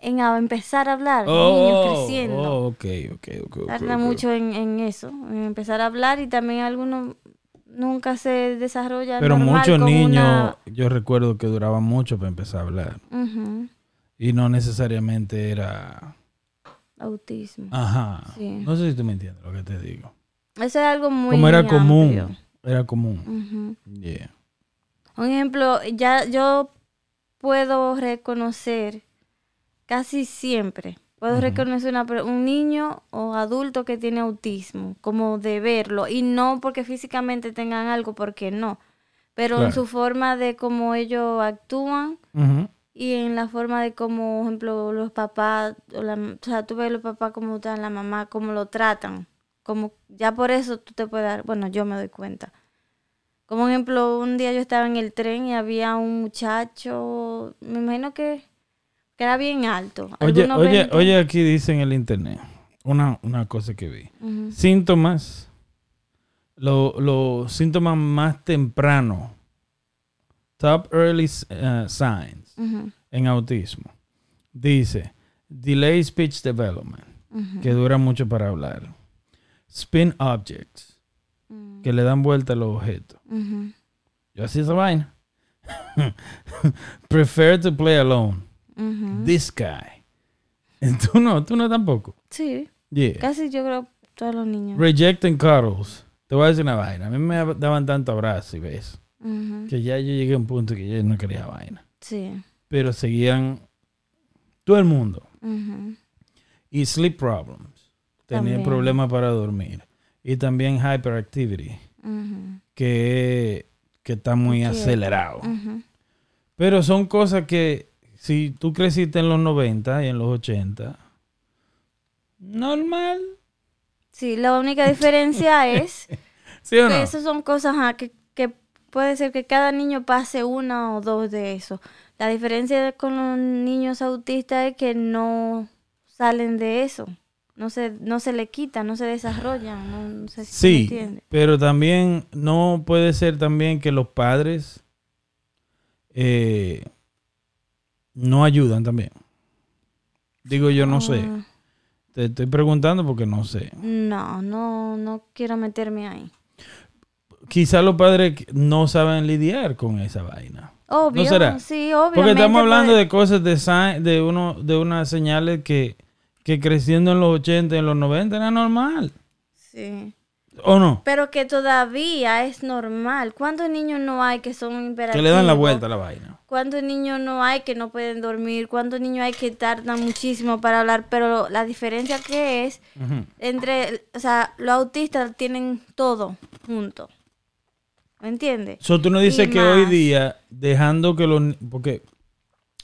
B: en a empezar a hablar,
A: Oh,
B: niños creciendo.
A: oh, ok, ok, ok, ok,
B: tarda mucho en, en eso, en empezar a hablar y también algunos nunca se desarrollan
A: Pero muchos niños,
B: una-
A: yo recuerdo que duraban mucho para empezar a hablar. Y no necesariamente era...
B: autismo.
A: Ajá.
B: Sí.
A: No sé si tú me entiendes lo que te digo.
B: Eso es algo muy
A: Como era
B: amplio.
A: común. Era común. Yeah.
B: Un ejemplo, ya yo puedo reconocer casi siempre, puedo reconocer una un niño o adulto que tiene autismo, como de verlo, y no porque físicamente tengan algo, porque no, pero en su forma de cómo ellos actúan y en la forma de cómo, por ejemplo, los papás, o, la, o sea, tú ves los papás como están, la mamá, cómo lo tratan, como ya por eso tú te puedes dar, bueno, yo me doy cuenta. Como ejemplo, un día yo estaba en el tren y había un muchacho, me imagino que, que era bien alto.
A: Oye, oye,
B: 20.
A: oye, aquí dice en el internet una, una cosa que vi. Síntomas, lo- los síntomas más tempranos, top early uh, signs en autismo. Dice, delay speech development, que dura mucho para hablar. Spin objects,
B: ujú,
A: que le dan vuelta a los objetos. Yo hacía esa vaina. [laughs] Prefer to play alone. This guy. [laughs] Tú no, tú no tampoco.
B: Sí,
A: Yeah.
B: casi yo creo todos los niños.
A: Rejecting cuddles. Te voy a decir una vaina. A mí me daban tanto abrazo y ves.
B: Ujú,
A: Que ya yo llegué a un punto que yo no quería vaina.
B: Sí.
A: Pero seguían todo el mundo. Y sleep problems. Tenía problemas para dormir. Y también hyperactivity. Que, que está muy acelerado. Pero son cosas que si tú creciste en los 90 y en los 80, normal.
B: Sí, la única diferencia [laughs] es
A: ¿Sí o
B: que
A: no?
B: esas son cosas ajá, que, que puede ser que cada niño pase una o dos de eso. La diferencia con los niños autistas es que no salen de eso. No se, no se le quita, no se desarrollan. No, no sé si
A: Sí, pero también no puede ser también que los padres eh, no ayudan también. Digo yo no sé.
B: Ah,
A: Te estoy preguntando porque no sé.
B: No, no, no quiero meterme ahí.
A: Quizá los padres no saben lidiar con esa vaina.
B: Obvio,
A: será?
B: sí, obviamente.
A: Porque estamos hablando
B: puede-
A: de cosas de sign- de uno de unas señales que, que creciendo en los 80 y en los 90 era normal.
B: Sí.
A: ¿O no?
B: Pero que todavía es normal. ¿Cuántos niños no hay que son imperativos?
A: Que le dan la vuelta a la vaina.
B: ¿Cuántos niños no hay que no pueden dormir? ¿Cuántos niños hay que tardan muchísimo para hablar? Pero la diferencia que es entre, o sea, los autistas tienen todo junto. ¿Me entiendes?
A: So, tú no dices
B: Y
A: que hoy día, dejando que los... Porque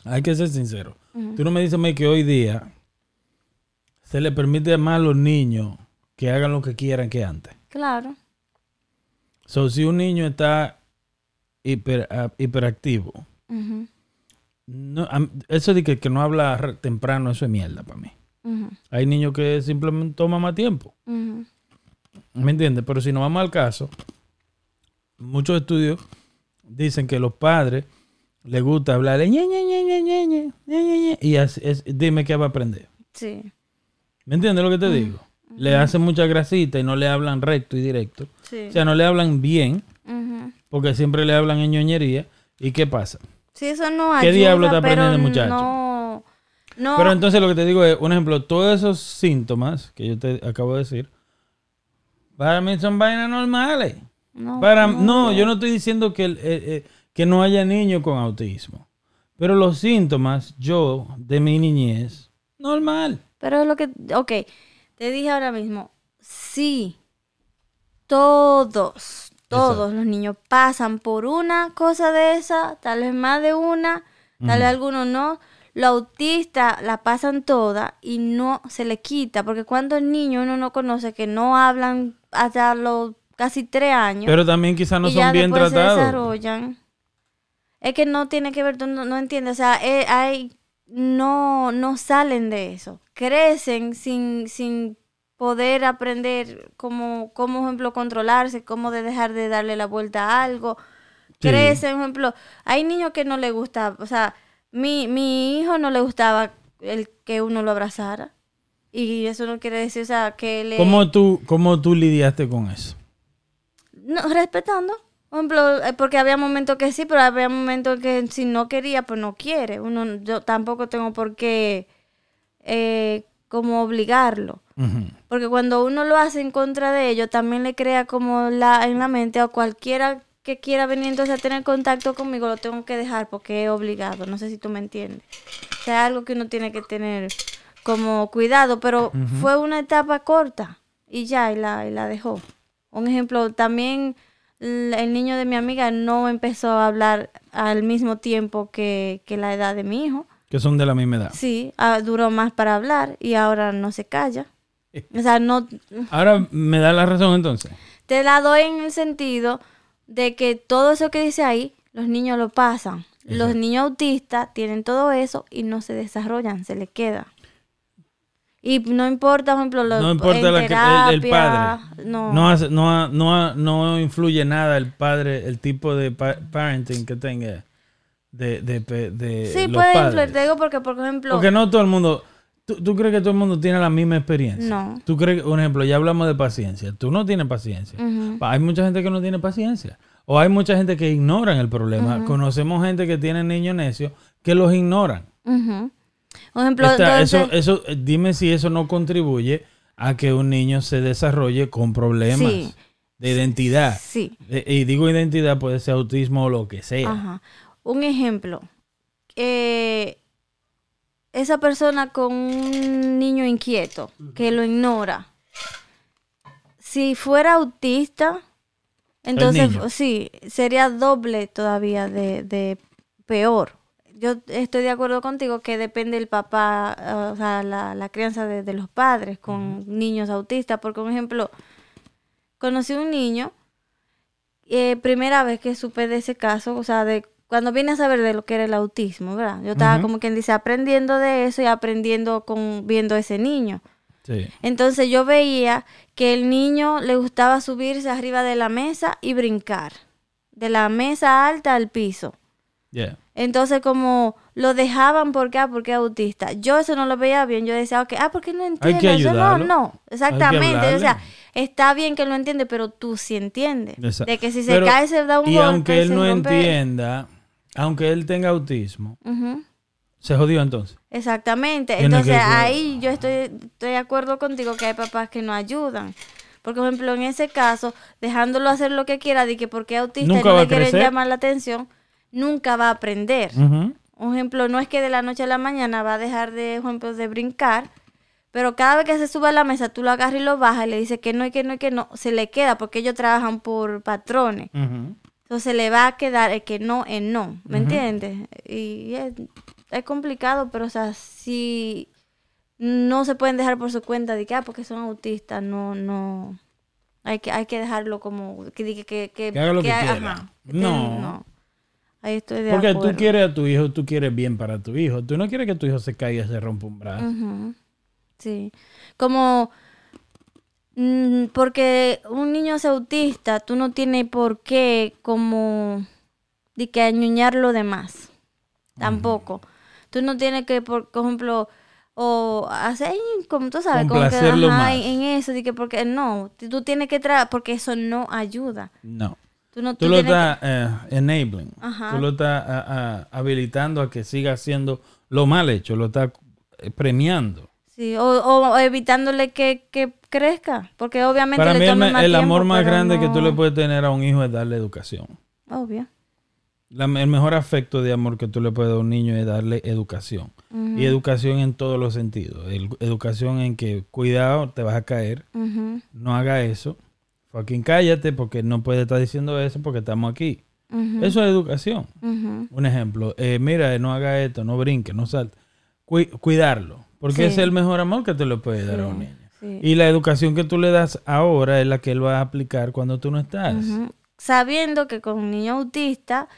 A: hay que ser sincero.
B: Ujú.
A: Tú no me dices que hoy día se le permite más a los niños que hagan lo que quieran que antes.
B: Claro.
A: So, si un niño está hiper, ah, no, eso de que, no habla temprano, eso es mierda para mí. Hay niños que simplemente toman más tiempo. ¿Me entiendes? Pero si no vamos al caso, muchos estudios dicen que los padres les gusta hablar de ñe, ñe, ñe, y así, es, dime qué va a aprender.
B: Sí.
A: ¿Me entiendes lo que te digo? Le hacen mucha grasita y no le hablan recto y directo. O sea, no le hablan bien porque siempre le hablan en ñoñería. ¿Y qué pasa?
B: Sí, eso no ayuda,
A: ¿Qué diablo está aprendiendo el muchacho?
B: No, no.
A: Pero entonces lo que te digo es, un ejemplo, todos esos síntomas que yo te acabo de decir, para mí son vainas normales.
B: no,
A: Para,
B: no.
A: no, yo no estoy diciendo que, eh, eh, que no haya niños con autismo. Pero los síntomas, yo, de mi niñez, normal.
B: Pero es lo que, ok, te dije ahora mismo, sí, todos, todos los niños pasan por una cosa de esa, tal vez más de una, tal vez algunos no. Los autistas la pasan toda y no se le quita, porque cuando el niño uno no conoce que no hablan hasta los casi tres años
A: Pero también quizás no
B: y
A: son
B: ya
A: bien
B: después se
A: tratados.
B: desarrollan. Es que no tiene que ver, no, no entiendes, o sea, eh, hay, no, no salen de eso, crecen sin, sin poder aprender cómo, cómo, ejemplo, controlarse, cómo de dejar de darle la vuelta a algo,
A: Sí.
B: crecen, por ejemplo, hay niños que no le gusta, o sea, mi, mi hijo no le gustaba el que uno lo abrazara, y eso no quiere decir, o sea, que le...
A: ¿Cómo tú, ¿Cómo tú lidiaste con eso?
B: No, respetando. Por ejemplo, eh, porque había momentos que sí, pero había momentos que si no quería, pues no quiere. Uno, yo tampoco tengo por qué eh, como obligarlo. Porque cuando uno lo hace en contra de ellos, también le crea como la en la mente a cualquiera que quiera venir entonces a tener contacto conmigo, lo tengo que dejar porque es obligado. No sé si tú me entiendes. O sea, algo que uno tiene que tener como cuidado, pero fue una etapa corta y ya, y la, y la dejó. Un ejemplo, también el niño de mi amiga no empezó a hablar al mismo tiempo que, que la edad de mi hijo.
A: Que son de la misma edad.
B: Sí, ah, duró más para hablar y ahora no se calla. O sea, no
A: Ahora me da la razón entonces.
B: te la doy en el sentido de que todo eso que dice ahí, los niños lo pasan. Los niños autistas tienen todo eso y no se desarrollan, se les queda. Y no importa, por ejemplo, lo,
A: No importa
B: en
A: la que- el- padre.
B: No,
A: No, hace- no, no, influye nada el padre, el tipo de pa- parenting que tenga de, de, pe- de
B: sí,
A: los
B: puede influir. Te digo porque, por ejemplo,
A: Porque no todo el mundo. ¿Tú, tú crees que todo el mundo tiene la misma experiencia?
B: No.
A: Tú crees que, por ejemplo, ya hablamos de paciencia. Tú no tienes paciencia. Hay mucha gente que no tiene paciencia. O hay mucha gente que ignoran el problema. Conocemos gente que tiene niños necios que los ignoran.
B: ujú. por ejemplo,
A: Está-
B: entonces-
A: eso, eso, eh, dime si eso no contribuye a que un niño se desarrolle con problemas
B: Sí.
A: de identidad.
B: sí,
A: Eh, Y digo identidad, puede ser autismo o lo que sea.
B: Ajá. Un ejemplo. eh, esa persona con un niño inquieto que lo ignora. Si fuera autista, entonces sí, sería doble todavía de, de peor. Yo estoy de acuerdo contigo que depende el papá, eh, o sea, la, la crianza de, de los padres con niños autistas. Porque, por ejemplo, conocí un niño eh, primera vez que supe de ese caso, o sea, de cuando vine a saber de lo que era el autismo, ¿verdad? Yo estaba como quien dice aprendiendo de eso y aprendiendo con viendo ese niño.
A: Sí.
B: Entonces yo veía que el niño le gustaba subirse arriba de la mesa y brincar, de la mesa alta al piso.
A: Yeah.
B: Entonces como lo dejaban porque ah, porque es autista. Yo eso no lo veía bien. Yo decía, ok, ah, porque no entiende.
A: que
B: Eso no,
A: ayudarlo.
B: no, exactamente. o sea, está bien que lo entiende, pero tú sí entiendes.
A: Exacto.
B: De que si se
A: Pero-
B: cae se da un
A: Y
B: golpe.
A: aunque él no
B: rompe-
A: entienda, aunque él tenga autismo, se jodió entonces.
B: Exactamente. Entonces ahí yo estoy, estoy de acuerdo contigo que hay papás que no ayudan. Porque, por ejemplo, en ese caso, dejándolo hacer lo que quiera, de que porque es autista y
A: Nunca
B: no le quieren
A: crecer.
B: llamar la atención, nunca va a aprender. Un ejemplo, no es que de la noche a la mañana va a dejar de, por ejemplo, de brincar, pero cada vez que se sube a la mesa, tú lo agarras y lo bajas y le dices que no y que no y que no, se le queda porque ellos trabajan por patrones. Entonces le va a quedar el que no en no, ¿me entiendes? Y es, es complicado, pero o sea, si no se pueden dejar por su cuenta de que, ah, porque son autistas, no, no. Hay que, hay que dejarlo como que que, que,
A: Que haga lo que
B: ha-
A: quiera.
B: ajá, que
A: No.
B: Ahí estoy de
A: Porque
B: acuerdo.
A: tú quieres a tu hijo, tú quieres bien para tu hijo. Tú no quieres que tu hijo se caiga y se rompa un brazo.
B: Sí. Como porque un niño es autista, tú no tienes por qué como de que añuñarlo de más. Tampoco. Tú no tienes que, por ejemplo, o hacer como tú sabes, como que ajá,
A: más.
B: en, eso, de que porque no, tú tienes que traer, porque eso no ayuda.
A: No.
B: Tú no
A: Tú
B: tú
A: lo estás eh, enabling.
B: Ajá.
A: Tú lo estás ah, habilitando a que siga haciendo lo mal hecho. Lo estás eh, premiando.
B: Sí, o, o evitándole que, que crezca, porque obviamente
A: Para
B: le
A: mí el,
B: toma
A: me-
B: más
A: el
B: tiempo,
A: amor más grande que tú le puedes tener a un hijo es darle educación.
B: Obvio.
A: La- el mejor afecto de amor que tú le puedes dar a un niño es darle educación. Y educación en todos los sentidos. El- educación en que, cuidado, te vas a caer. No haga eso. Fucking cállate porque no puedes estar diciendo eso porque estamos aquí. Eso es educación. Un ejemplo, eh, mira, no haga esto, no brinque, no salte. Cui- cuidarlo, porque
B: Sí.
A: es el mejor amor que tú le puedes dar a un niño.
B: sí.
A: Y la educación que tú le das ahora es la que él va a aplicar cuando tú no estás.
B: Sabiendo que con un niño autista,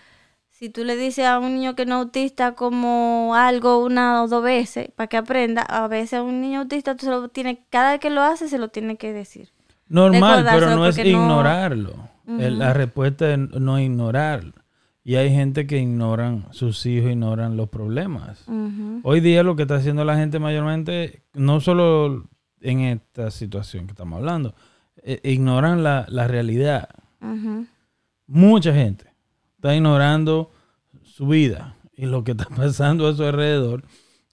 B: si tú le dices a un niño que no es autista como algo una o dos veces para que aprenda, a veces a un niño autista tú se lo tiene, cada vez que lo hace se lo tiene que decir.
A: Normal, pero no es
B: no-
A: ignorarlo. La respuesta es no ignorarlo. Y hay gente que ignoran, sus hijos ignoran los problemas. Hoy día lo que está haciendo la gente mayormente, no solo en esta situación que estamos hablando, eh, ignoran la, la realidad. Mucha gente está ignorando su vida y lo que está [laughs] pasando a su alrededor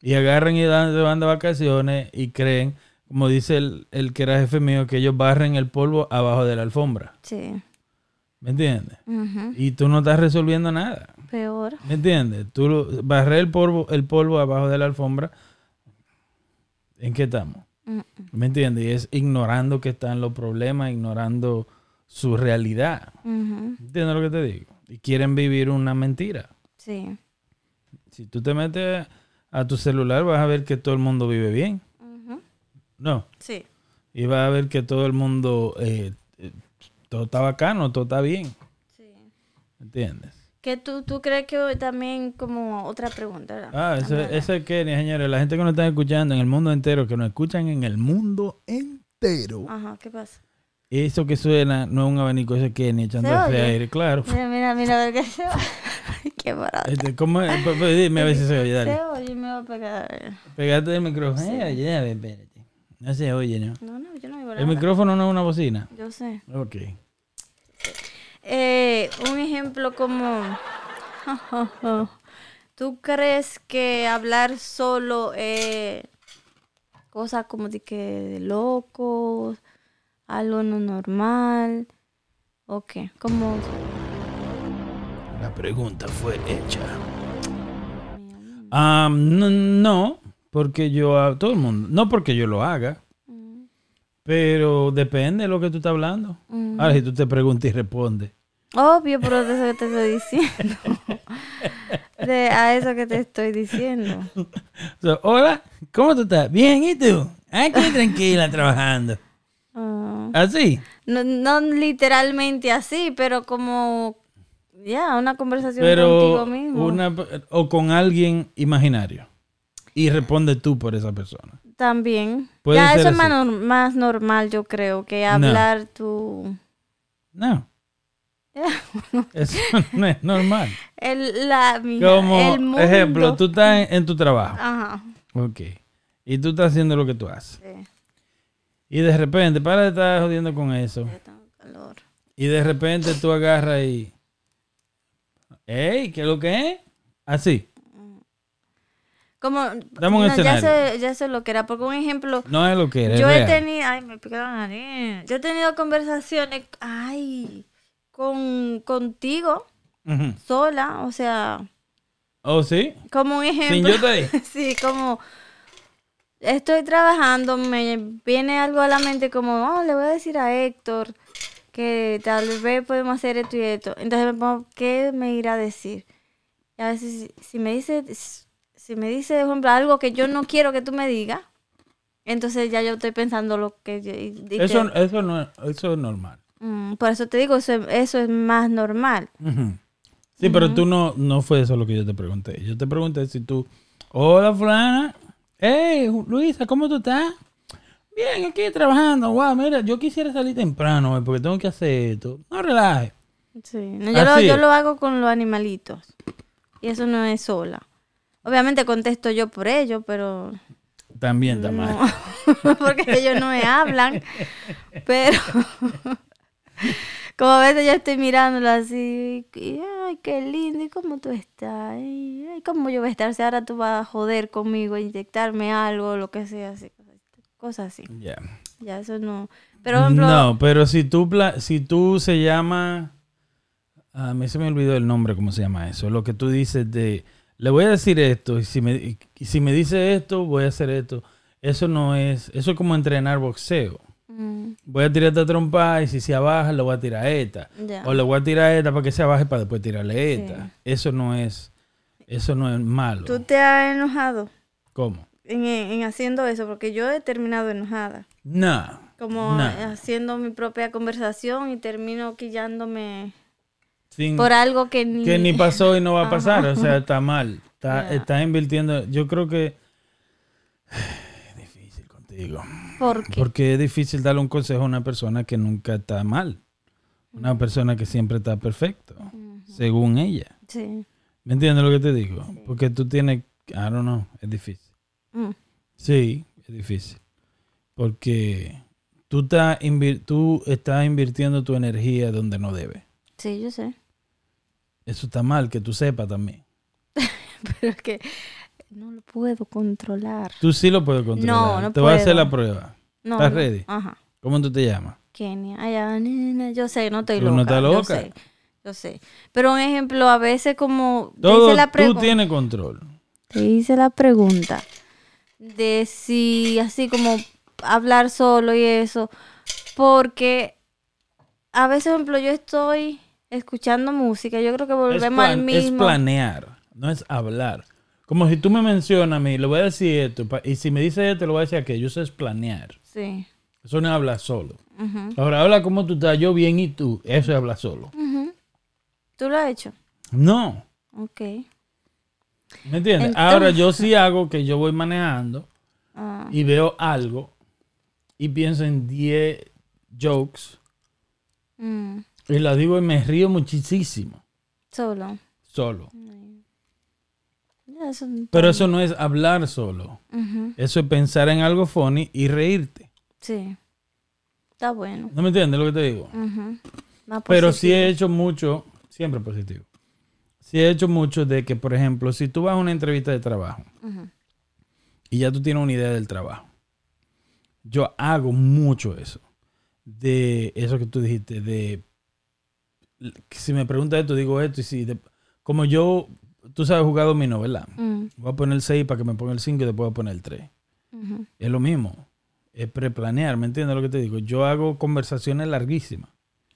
A: y agarran y dan, se van de vacaciones y creen, como dice el, el que era jefe mío, que ellos barren el polvo abajo de la alfombra.
B: Sí.
A: ¿Me entiendes? Y tú no estás resolviendo nada.
B: Peor.
A: ¿Me entiendes? Tú lo- barrer el polvo, el polvo abajo de la alfombra. ¿En qué estamos? ¿Me entiendes? Y es ignorando que están los problemas, ignorando su realidad.
B: ujú.
A: ¿Entiendes lo que te digo? Y quieren vivir una mentira.
B: Sí.
A: Si tú te metes a tu celular, vas a ver que todo el mundo vive bien. No.
B: Sí.
A: Y vas a ver que todo el mundo, eh, todo está bacano, todo está bien.
B: Sí.
A: ¿Entiendes?
B: ¿Qué tú, tú crees que también como otra pregunta? ¿verdad?
A: Ah, eso, eso es que, señores, la gente que nos está escuchando en el mundo entero, que nos escuchan en el mundo entero.
B: Ajá, ¿qué pasa?
A: Eso que suena no es un abanico, eso es Kenny echando
B: ¿Se
A: ese
B: oye?
A: aire, claro.
B: Mira, mira, mira, a ver qué se Ay, qué barato.
A: Este, ¿cómo es? Pues, pues, dime a ver si se oye, dale.
B: Se oye, me va a pegar.
A: Pegate el micrófono. Eh, oye, a ver, espérate. No se oye, ¿no?
B: No, no, yo no digo
A: El
B: nada.
A: micrófono no es una bocina.
B: Yo sé.
A: Ok.
B: Eh, un ejemplo como... [laughs] ¿Tú crees que hablar solo es cosa como de que de locos, algo no normal? ¿O qué? Como...
A: La pregunta fue hecha. Ah, no, no, porque yo, todo el mundo, no porque yo lo haga, pero depende de lo que tú estás hablando. Ahora, si tú te preguntas y respondes.
B: Obvio, pero de eso que te estoy diciendo. [laughs] De, a eso que te estoy diciendo.
A: So, Hola, ¿cómo tú estás? Bien, ¿y tú? Aquí tranquila, trabajando.
B: Ah.
A: ¿Así?
B: No, no literalmente así, pero como ya una conversación
A: Pero
B: contigo mismo.
A: una, o con alguien imaginario. Y responde tú por esa persona.
B: También. Ya eso es más,
A: así.
B: nor- más normal, yo creo, que hablar tu
A: No, [laughs] eso no es normal.
B: el la mira,
A: Como
B: el mundo.
A: ejemplo, tú estás en, en tu trabajo.
B: Ajá.
A: Ok. Y tú estás haciendo lo que tú haces.
B: Sí,
A: Y de repente, para de estar jodiendo con eso.
B: yo tengo calor.
A: Y de repente tú agarras y. ¡Ey! ¿Qué es lo que es? Así.
B: Como
A: Dame un
B: no, ya sé, ya sé lo que era, porque un ejemplo
A: No es lo que eres.
B: Yo he
A: real.
B: tenido, ay, me pica la nariz. Yo he tenido conversaciones, ay, con contigo sola, o sea,
A: ¿Oh, sí?
B: como un ejemplo.
A: Sin yo ahí. [laughs]
B: sí, como estoy trabajando, me viene algo a la mente como, oh, le voy a decir a Héctor que tal vez podemos hacer esto y esto. Entonces me pongo, ¿qué me irá a decir? Y a veces si, si me dice, si me dice, por ejemplo, algo que yo no quiero que tú me digas, Entonces ya yo estoy pensando lo que... yo-
A: Eso,
B: que-
A: eso, no, eso es normal.
B: Mm, por eso te digo, eso, eso es más normal.
A: Sí, pero tú no, no fue eso lo que yo te pregunté. Yo te pregunté si tú, hola fulana, hey Luisa, ¿cómo tú estás? Bien, aquí trabajando. Wow, mira, yo quisiera salir temprano porque tengo que hacer esto. No relaje.
B: Sí. No, yo, lo, yo lo hago con los animalitos. Y eso no es sola. Obviamente contesto yo por ellos, pero
A: También
B: no, [laughs] porque ellos no me hablan. Pero como a veces yo estoy mirándolo así, y, ay, qué lindo, ¿y cómo tú estás? Y, ay, ¿cómo yo voy a estar si ahora tú vas a joder conmigo, inyectarme algo, lo que sea, así, cosas así.
A: Ya.
B: Ya, eso no. Pero, por ejemplo,
A: No, pero si tú, si tú se llama, a mí se me olvidó el nombre, ¿cómo se llama eso? Lo que tú dices de, le voy a decir esto y si me, y si me dice esto, voy a hacer esto. Eso no es, eso es como entrenar boxeo.
B: mm,
A: Voy a tirar esta trompa y si se abaja, le voy a tirar esta. O le voy a tirar esta para que se abaje para después tirarle esta. Eso no es, eso no es malo.
B: ¿Tú te has enojado
A: ¿Cómo?
B: en, en haciendo eso? Porque yo he terminado enojada.
A: No.
B: Como haciendo mi propia conversación y termino quillándome
A: Sin-
B: por algo que ni...
A: que ni pasó y no va a pasar. O sea, está mal. Está,
B: Ya.
A: está invirtiendo. Yo creo que [sighs] es difícil contigo.
B: ¿Por qué?
A: Porque es difícil darle un consejo a una persona que nunca está mal. Una persona que siempre está perfecto, según ella.
B: Sí.
A: ¿Me entiendes lo que te digo? Porque tú tienes, I don't know, es difícil.
B: Mm,
A: Sí, es difícil. Porque tú estás, tú estás invirtiendo tu energía donde no debe.
B: Sí, yo sé.
A: Eso está mal, que tú sepas también. [laughs]
B: Pero es que no lo puedo controlar.
A: Tú sí lo puedes controlar.
B: No, no
A: Te voy a hacer la prueba.
B: No,
A: ¿Estás
B: no.
A: ready?
B: Ajá.
A: ¿Cómo tú te llamas?
B: Kenia. Nena, yo sé, no estoy
A: ¿Tú
B: loca.
A: no estás
B: Yo
A: loca?
B: sé. Yo sé. Pero un ejemplo, a veces como te
A: Todo
B: hice la
A: tú tienes control.
B: Te hice la pregunta de si así como hablar solo y eso, porque a veces, por ejemplo, yo estoy escuchando música, yo creo que volvemos al
A: plan- es
B: mismo.
A: planear, no es hablar. Como si tú me mencionas a mí, le voy a decir esto, y si me dice esto, le voy a decir aquello. Eso es planear.
B: Sí.
A: Eso no es hablar solo. Ahora, habla como tú estás, yo bien y tú. Eso es hablar solo.
B: ¿Tú lo has hecho?
A: No.
B: Ok.
A: ¿Me entiendes?
B: Entonces-
A: Ahora, yo sí hago que yo voy manejando [laughs]
B: Ah,
A: y veo algo y pienso en 10 jokes
B: mm,
A: y la digo y me río muchísimo
B: solo.
A: solo.
B: Eso-
A: Pero eso no es hablar solo. Eso es pensar en algo funny y reírte.
B: Sí. Está bueno.
A: ¿No me entiendes lo que te digo?
B: Más
A: Pero sí he hecho mucho, siempre positivo. Sí he hecho mucho de que, por ejemplo, si tú vas a una entrevista de trabajo y ya tú tienes una idea del trabajo, yo hago mucho eso. De eso que tú dijiste, de si me preguntas esto, digo esto, y si como yo, tú sabes jugar dominó, ¿verdad?
B: Mm,
A: Voy a poner el 6 para que me ponga el 5 y después voy a poner el 3.
B: ujú.
A: Es lo mismo. Es preplanear, ¿me entiendes lo que te digo? Yo hago conversaciones larguísimas,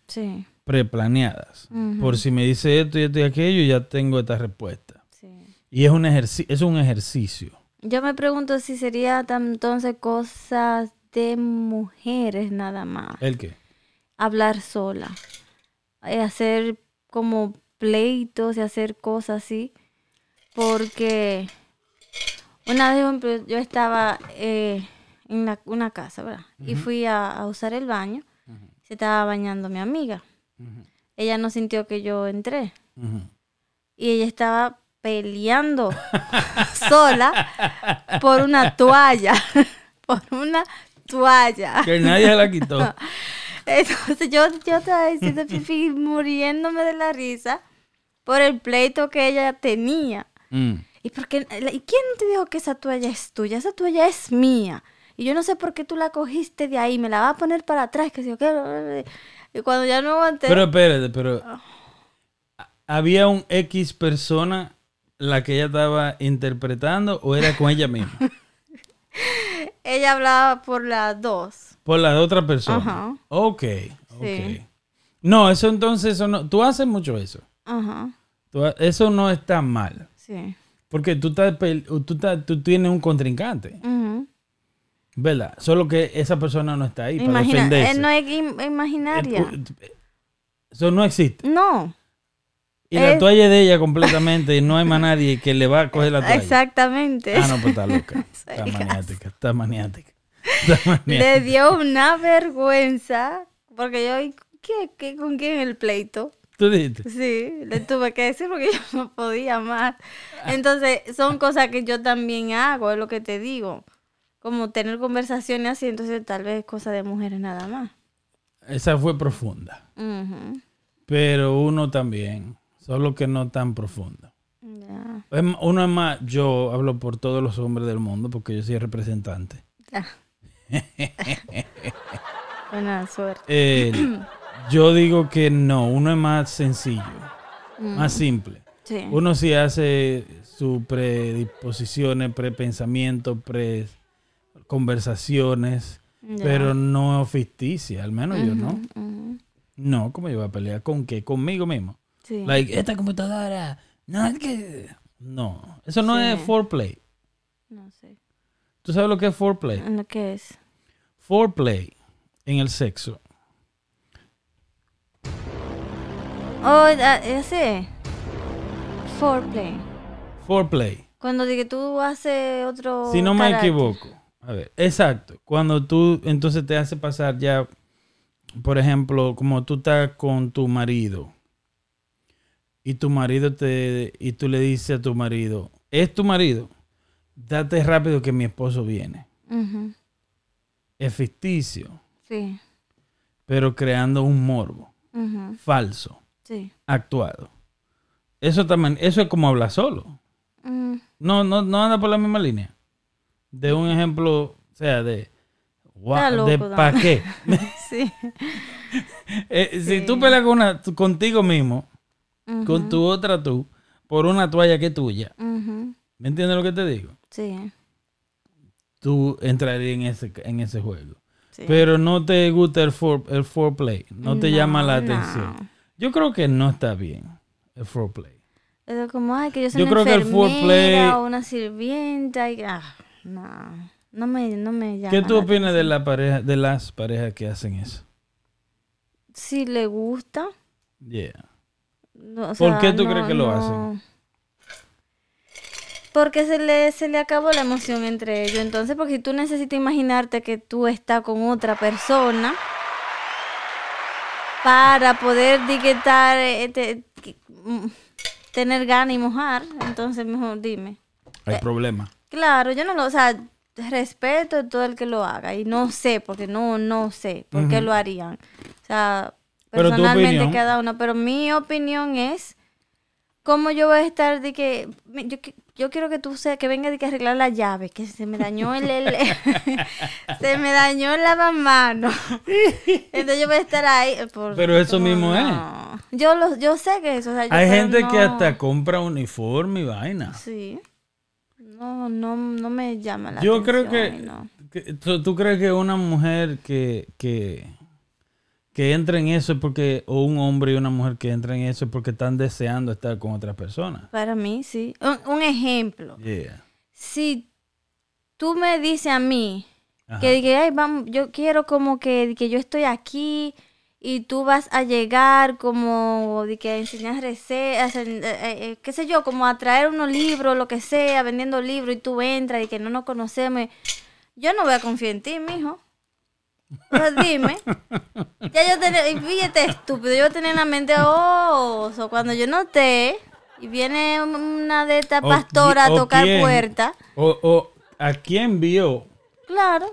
B: Sí.
A: preplaneadas. Por si me dice esto y esto y aquello, ya tengo esta respuesta.
B: Sí.
A: Y es un, ejerci es un ejercicio.
B: Yo me pregunto si sería entonces cosas de mujeres nada más.
A: ¿El qué?
B: Hablar sola. Eh, hacer como pleitos y hacer cosas así. Porque una vez, yo estaba eh, en la- una casa, ¿verdad? Y fui a, a usar el baño. Se estaba bañando mi amiga. Ella no sintió que yo entré. Y ella estaba peleando [laughs] sola por una toalla, [laughs] por una toalla.
A: Que nadie se la quitó. [laughs]
B: Entonces yo, yo estaba diciendo pipí, [laughs] muriéndome de la risa por el pleito que ella tenía.
A: Mm.
B: ¿Y, por qué- ¿Y quién te dijo que esa toalla es tuya? Esa toalla es mía. Y yo no sé por qué tú la cogiste de ahí, me la vas a poner para atrás, que si yo quiero. Y cuando ya no aguanté,
A: Pero espérate, pero ¿había un X persona la que ella estaba interpretando o era con ella misma? [laughs]
B: ella hablaba por las dos.
A: Por la de otra persona.
B: Ajá.
A: Ok, ok.
B: Sí.
A: No, eso entonces, eso no, tú haces mucho eso.
B: Ajá,
A: Tú eso no está mal.
B: sí.
A: Porque tú, estás, tú, estás- tú tienes un contrincante.
B: Ujú.
A: ¿Verdad? Solo que esa persona no está ahí para defenderse.
B: eh, no es im- imaginaria.
A: Eh, Eso no existe.
B: No,
A: Y la toalla es de ella completamente y no hay más nadie que le va a coger la toalla.
B: exactamente.
A: Ah, no, pues está loca. [laughs] Está maniática, está maniática. [laughs]
B: Le dio una vergüenza. Porque yo, ¿qué, qué, ¿con quién el pleito?
A: Tú dijiste.
B: Sí, le tuve que decir porque [laughs] yo no podía más. Entonces, son cosas que yo también hago, es lo que te digo. Como tener conversaciones así, entonces tal vez cosa de mujeres nada más.
A: Esa fue profunda. Pero uno también. Solo que no tan profunda. Uno es más, yo hablo por todos los hombres del mundo porque yo soy representante.
B: ya. [laughs] Buena suerte.
A: Eh, [clears throat] yo digo que no, uno es más sencillo, más simple.
B: Sí.
A: Uno sí hace sus predisposiciones, prepensamientos, pre conversaciones, pero no ficticia, al menos yo no. No, ¿cómo yo voy a pelear? ¿Con qué? Conmigo mismo.
B: Sí.
A: Like, esta computadora, no, es que... No, eso no
B: Sí.
A: es foreplay.
B: No sé.
A: ¿Tú sabes lo que es foreplay?
B: ¿Lo que es?
A: Foreplay en el sexo.
B: Oh, ese. Foreplay.
A: Foreplay.
B: Cuando de que tú haces otro.
A: Si no me
B: carácter.
A: equivoco. A ver, exacto. Cuando tú entonces te hace pasar ya, por ejemplo, como tú estás con tu marido y tu marido te y tú le dices a tu marido, es tu marido, date rápido que mi esposo viene. Es ficticio,
B: Sí.
A: pero creando un morbo falso,
B: Sí.
A: actuado. Eso también, eso es como hablar solo.
B: Mm,
A: No, no, no anda por la misma línea. De un ejemplo, o sea, de,
B: loco,
A: de pa' qué. [laughs]
B: sí.
A: Eh, Si tú peleas con una, contigo mismo, con tu otra tú, por una toalla que es tuya. ¿Me entiendes lo que te digo?
B: Sí.
A: Tú entrarías en ese, en ese juego.
B: sí.
A: Pero no te gusta el, for, el foreplay, no te llama la
B: No,
A: atención. Yo creo que no está bien el foreplay.
B: Es como, ay, que yo soy
A: Yo
B: una
A: creo que el
B: enfermera
A: foreplay-
B: o una sirvienta y... Ah, no. No me, no me llama
A: ¿Qué tú opinas de la pareja, de las parejas que hacen eso?
B: Si le gusta...
A: Yeah.
B: no, o
A: ¿Por qué tú crees que lo hacen?
B: Porque se le, se le acabó la emoción entre ellos. Entonces, porque si tú necesitas imaginarte que tú estás con otra persona para poder digitar, eh, mm, tener ganas y mojar, entonces mejor dime.
A: Hay
B: Eh,
A: problema.
B: Claro, yo no lo, o sea, respeto a todo el que lo haga y no sé, porque no, no sé por qué lo harían. O sea, personalmente cada uno, pero mi opinión es cómo yo voy a estar de que yo, yo quiero que tú sea que venga de que arreglar la llave, que se me dañó el, el- [laughs] se me dañó el lavamano. Entonces yo voy a estar ahí eh, por-
A: Pero eso
B: como
A: mismo es.
B: Yo lo, yo sé que eso, o sea, yo-
A: Hay gente que hasta compra uniforme y vaina.
B: Sí. No, no, no me llama la
A: Yo
B: atención.
A: creo que,
B: no.
A: que- ¿tú, tú crees que una mujer que, que, que entra en eso es porque, o un hombre y una mujer que entra en eso es porque están deseando estar con otras personas?
B: Para mí, sí. Un, un ejemplo.
A: Yeah.
B: Si tú me dices a mí
A: Ajá.
B: que, que, ay, vamos, yo quiero como que, que yo estoy aquí y tú vas a llegar como de que a enseñar recetas, en- eh, eh, qué sé yo, como a traer unos libros, lo que sea, vendiendo libros y tú entras y que no nos conocemos. Yo no voy a confiar en ti, mijo. Pero dime. Ya yo tenía, y fíjate estúpido, yo tenía en la mente, oh, so cuando yo no esté y viene una de estas pastoras a tocar
A: quién-
B: puerta,
A: O, o a quién vio
B: claro,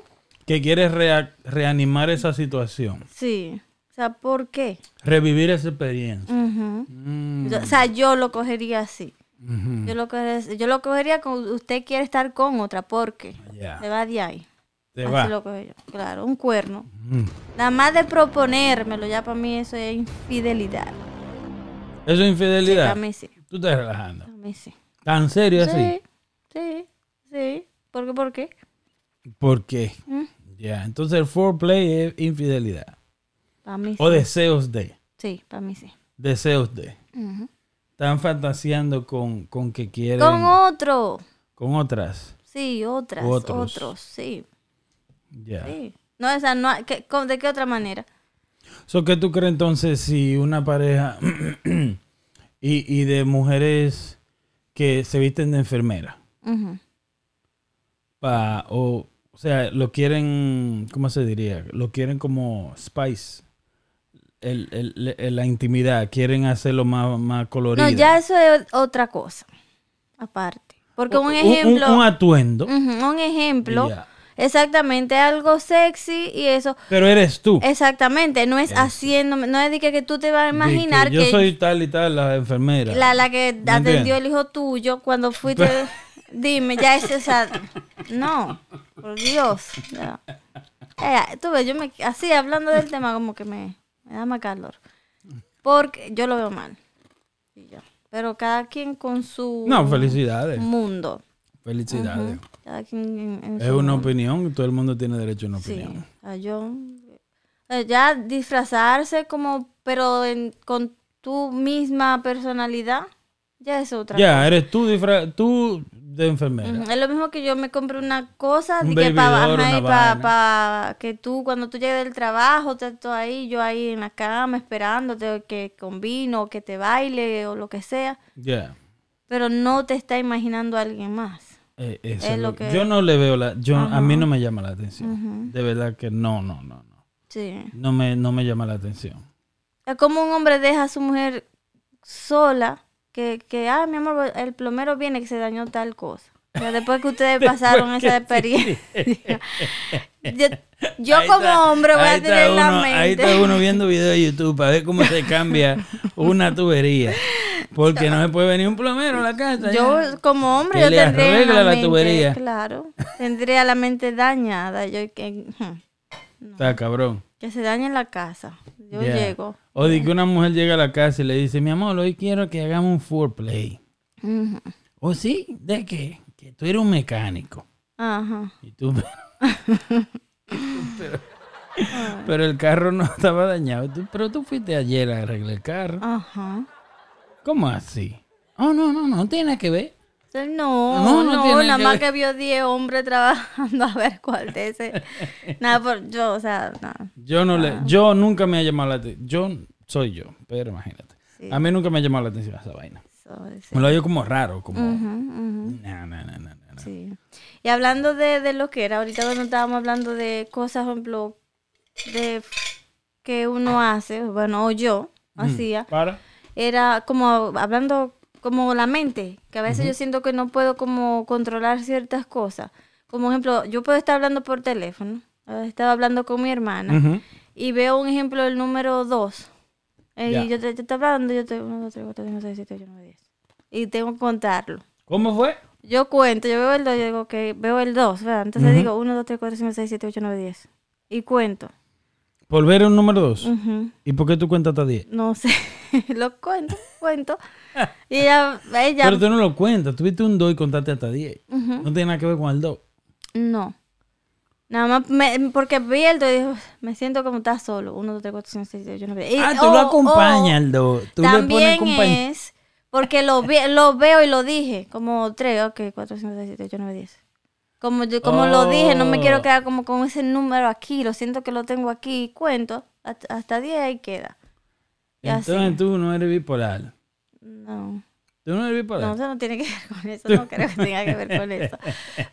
A: que quiere rea- reanimar esa situación,
B: sí. O sea, ¿por qué?
A: revivir esa experiencia. Mm,
B: Yo- o sea, yo lo cogería así. Yo lo, cogería, yo lo cogería con usted quiere estar con otra, ¿por qué?
A: Ya.
B: Se va de ahí.
A: Te
B: Así
A: va.
B: Claro, un cuerno.
A: Mm.
B: Nada más de proponérmelo, ya para mí eso es infidelidad.
A: Eso es
B: Sí,
A: infidelidad.
B: para mí sí.
A: Tú estás relajando.
B: Para mí sí.
A: ¿Tan serio así?
B: Sí, sí, sí. ¿Por qué? ¿Por qué?
A: ¿Por qué?
B: Mm,
A: Ya, entonces el foreplay es infidelidad.
B: Para mí sí.
A: O deseos de.
B: Sí, para mí sí.
A: Deseos de. Están fantaseando con, con que quieren.
B: Con otro.
A: con otras.
B: Sí, otras.
A: Otros.
B: Otros. sí. Sí. No, o sea, no, hay- ¿qué- cómo- ¿de qué otra manera?
A: So, ¿Qué tú crees entonces si una pareja [clears throat] y, y de mujeres que se visten de enfermera? Pa, o, o sea, lo quieren, ¿cómo se diría? Lo quieren como spice. El, el- el- la intimidad, quieren hacerlo más, más colorido.
B: No, ya eso es otra cosa. Aparte. Porque un ejemplo.
A: Un, un atuendo.
B: Un ejemplo. Exactamente, algo sexy y eso.
A: Pero eres tú.
B: Exactamente, no es haciéndome, no es de que, que tú te vas a imaginar
A: que
B: que,
A: yo soy tal y tal, la enfermera.
B: la, la que
A: ¿Me
B: atendió
A: entiendes?
B: el hijo tuyo cuando fuiste. [laughs] dime, ya es esa. No, por Dios. ya. Eh, tú ves, yo me. Así, hablando del tema, como que me, me da más calor. Porque yo lo veo mal. Pero cada quien con su
A: No, felicidades.
B: mundo.
A: Felicidades.
B: Cada quien en, en
A: Es una opinión, todo el mundo tiene derecho a una
B: Sí,
A: opinión.
B: sea, yo eh, ya disfrazarse como, pero en- con tu misma personalidad, ya es otra
A: Ya,
B: cosa.
A: eres tú, disfra- tú de enfermera.
B: Es lo mismo que yo me compre una cosa
A: Un
B: que para pa, que tú cuando tú llegues del trabajo, te tú ahí, yo ahí en la cama esperándote que con vino, o que te baile o lo que sea,
A: Ya.
B: pero no te está imaginando a alguien más.
A: Eh, eso
B: Es lo que-
A: Yo no le veo la... Yo, a mí no me llama la atención. De verdad que no, no, no, no.
B: Sí.
A: No me, no me llama la atención.
B: Es como un hombre deja a su mujer sola, que, que ah, mi amor, el plomero viene que se dañó tal cosa. O sea, después que ustedes [laughs] pasaron esa experiencia. yo [laughs] como
A: está-
B: hombre voy a tener en la
A: uno- Ahí está
B: mente.
A: uno viendo videos de YouTube para ver cómo se cambia una tubería. Porque no se puede venir un plomero a la casa.
B: Yo
A: ya.
B: como hombre
A: Que
B: yo tendría la,
A: la
B: mente,
A: tubería.
B: claro, tendría la mente dañada, yo que
A: Está cabrón.
B: que se dañe la casa. Yo llego.
A: O de que una mujer llega a la casa y le dice, mi amor, hoy quiero que hagamos un foreplay. ¿O sí? ¿De qué? Que tú eres un mecánico.
B: Ajá.
A: Y tú... pero, pero el carro no estaba dañado. Tú- pero tú fuiste ayer a arreglar el carro.
B: Ajá.
A: ¿Cómo así? Oh, no, no, no tiene que ver.
B: No,
A: No,
B: no,
A: no
B: nada
A: que
B: más
A: ver.
B: que vio 10 hombres trabajando a ver cuál de ese. [laughs] nada, por yo, o sea, nada.
A: Yo no le, yo nunca me ha llamado la atención. Yo soy yo, pero imagínate.
B: Sí.
A: A mí nunca me ha llamado la atención esa vaina. Me lo oigo como raro, como... No, no, no, no,
B: sí. Y hablando de, de lo que era, ahorita cuando estábamos hablando de cosas, por ejemplo, de que uno hace, bueno, o yo hacía,
A: Para.
B: era como hablando como la mente, que a veces yo siento que no puedo como controlar ciertas cosas. Como ejemplo, yo puedo estar hablando por teléfono, estaba hablando con mi hermana y veo un ejemplo del número 2.
A: Ya.
B: Y yo te, te estoy hablando, yo te 1, 2, 3, 4, 5, 6, 7, 8, 9, 10. Y tengo que contarlo.
A: ¿Cómo fue?
B: Yo cuento, yo veo el 2, yo digo que veo el 2, ¿verdad? Entonces
A: Ujú.
B: digo 1, 2, 3, 4, 5, 6, 7, 8, 9, 10. Y cuento.
A: Volver un número dos.
B: Ujú.
A: ¿Y por qué tú cuentas hasta 10?
B: No sé, [laughs] lo cuento, cuento. [laughs] Y ella, ella
A: Pero tú no lo cuentas. Tuviste un 2 y contaste hasta 10.
B: Ujú.
A: No tiene nada que ver con el 2.
B: no. Nada más, me- porque vi el 2 y digo, me siento como estás solo. 1, 2, 3, 4, 5, 6, 7, 8, 9, 10. Y-
A: Ah, tú lo
B: oh,
A: acompañas
B: oh,
A: 2. Tú le pones
B: También es porque lo, vi- lo veo y lo dije, como 3, ok, 4, 5, 6, 7, 8, 9, 10. Como, yo, como lo dije, no me quiero
A: Oh.
B: quedar como con ese número aquí, lo siento que lo tengo aquí, cuento, hasta, hasta 10 ahí queda. Y así.
A: Entonces tú no eres bipolar.
B: No.
A: No eres bipolar.
B: No, eso no tiene que ver con eso, no creo que tenga que ver con [laughs] eso.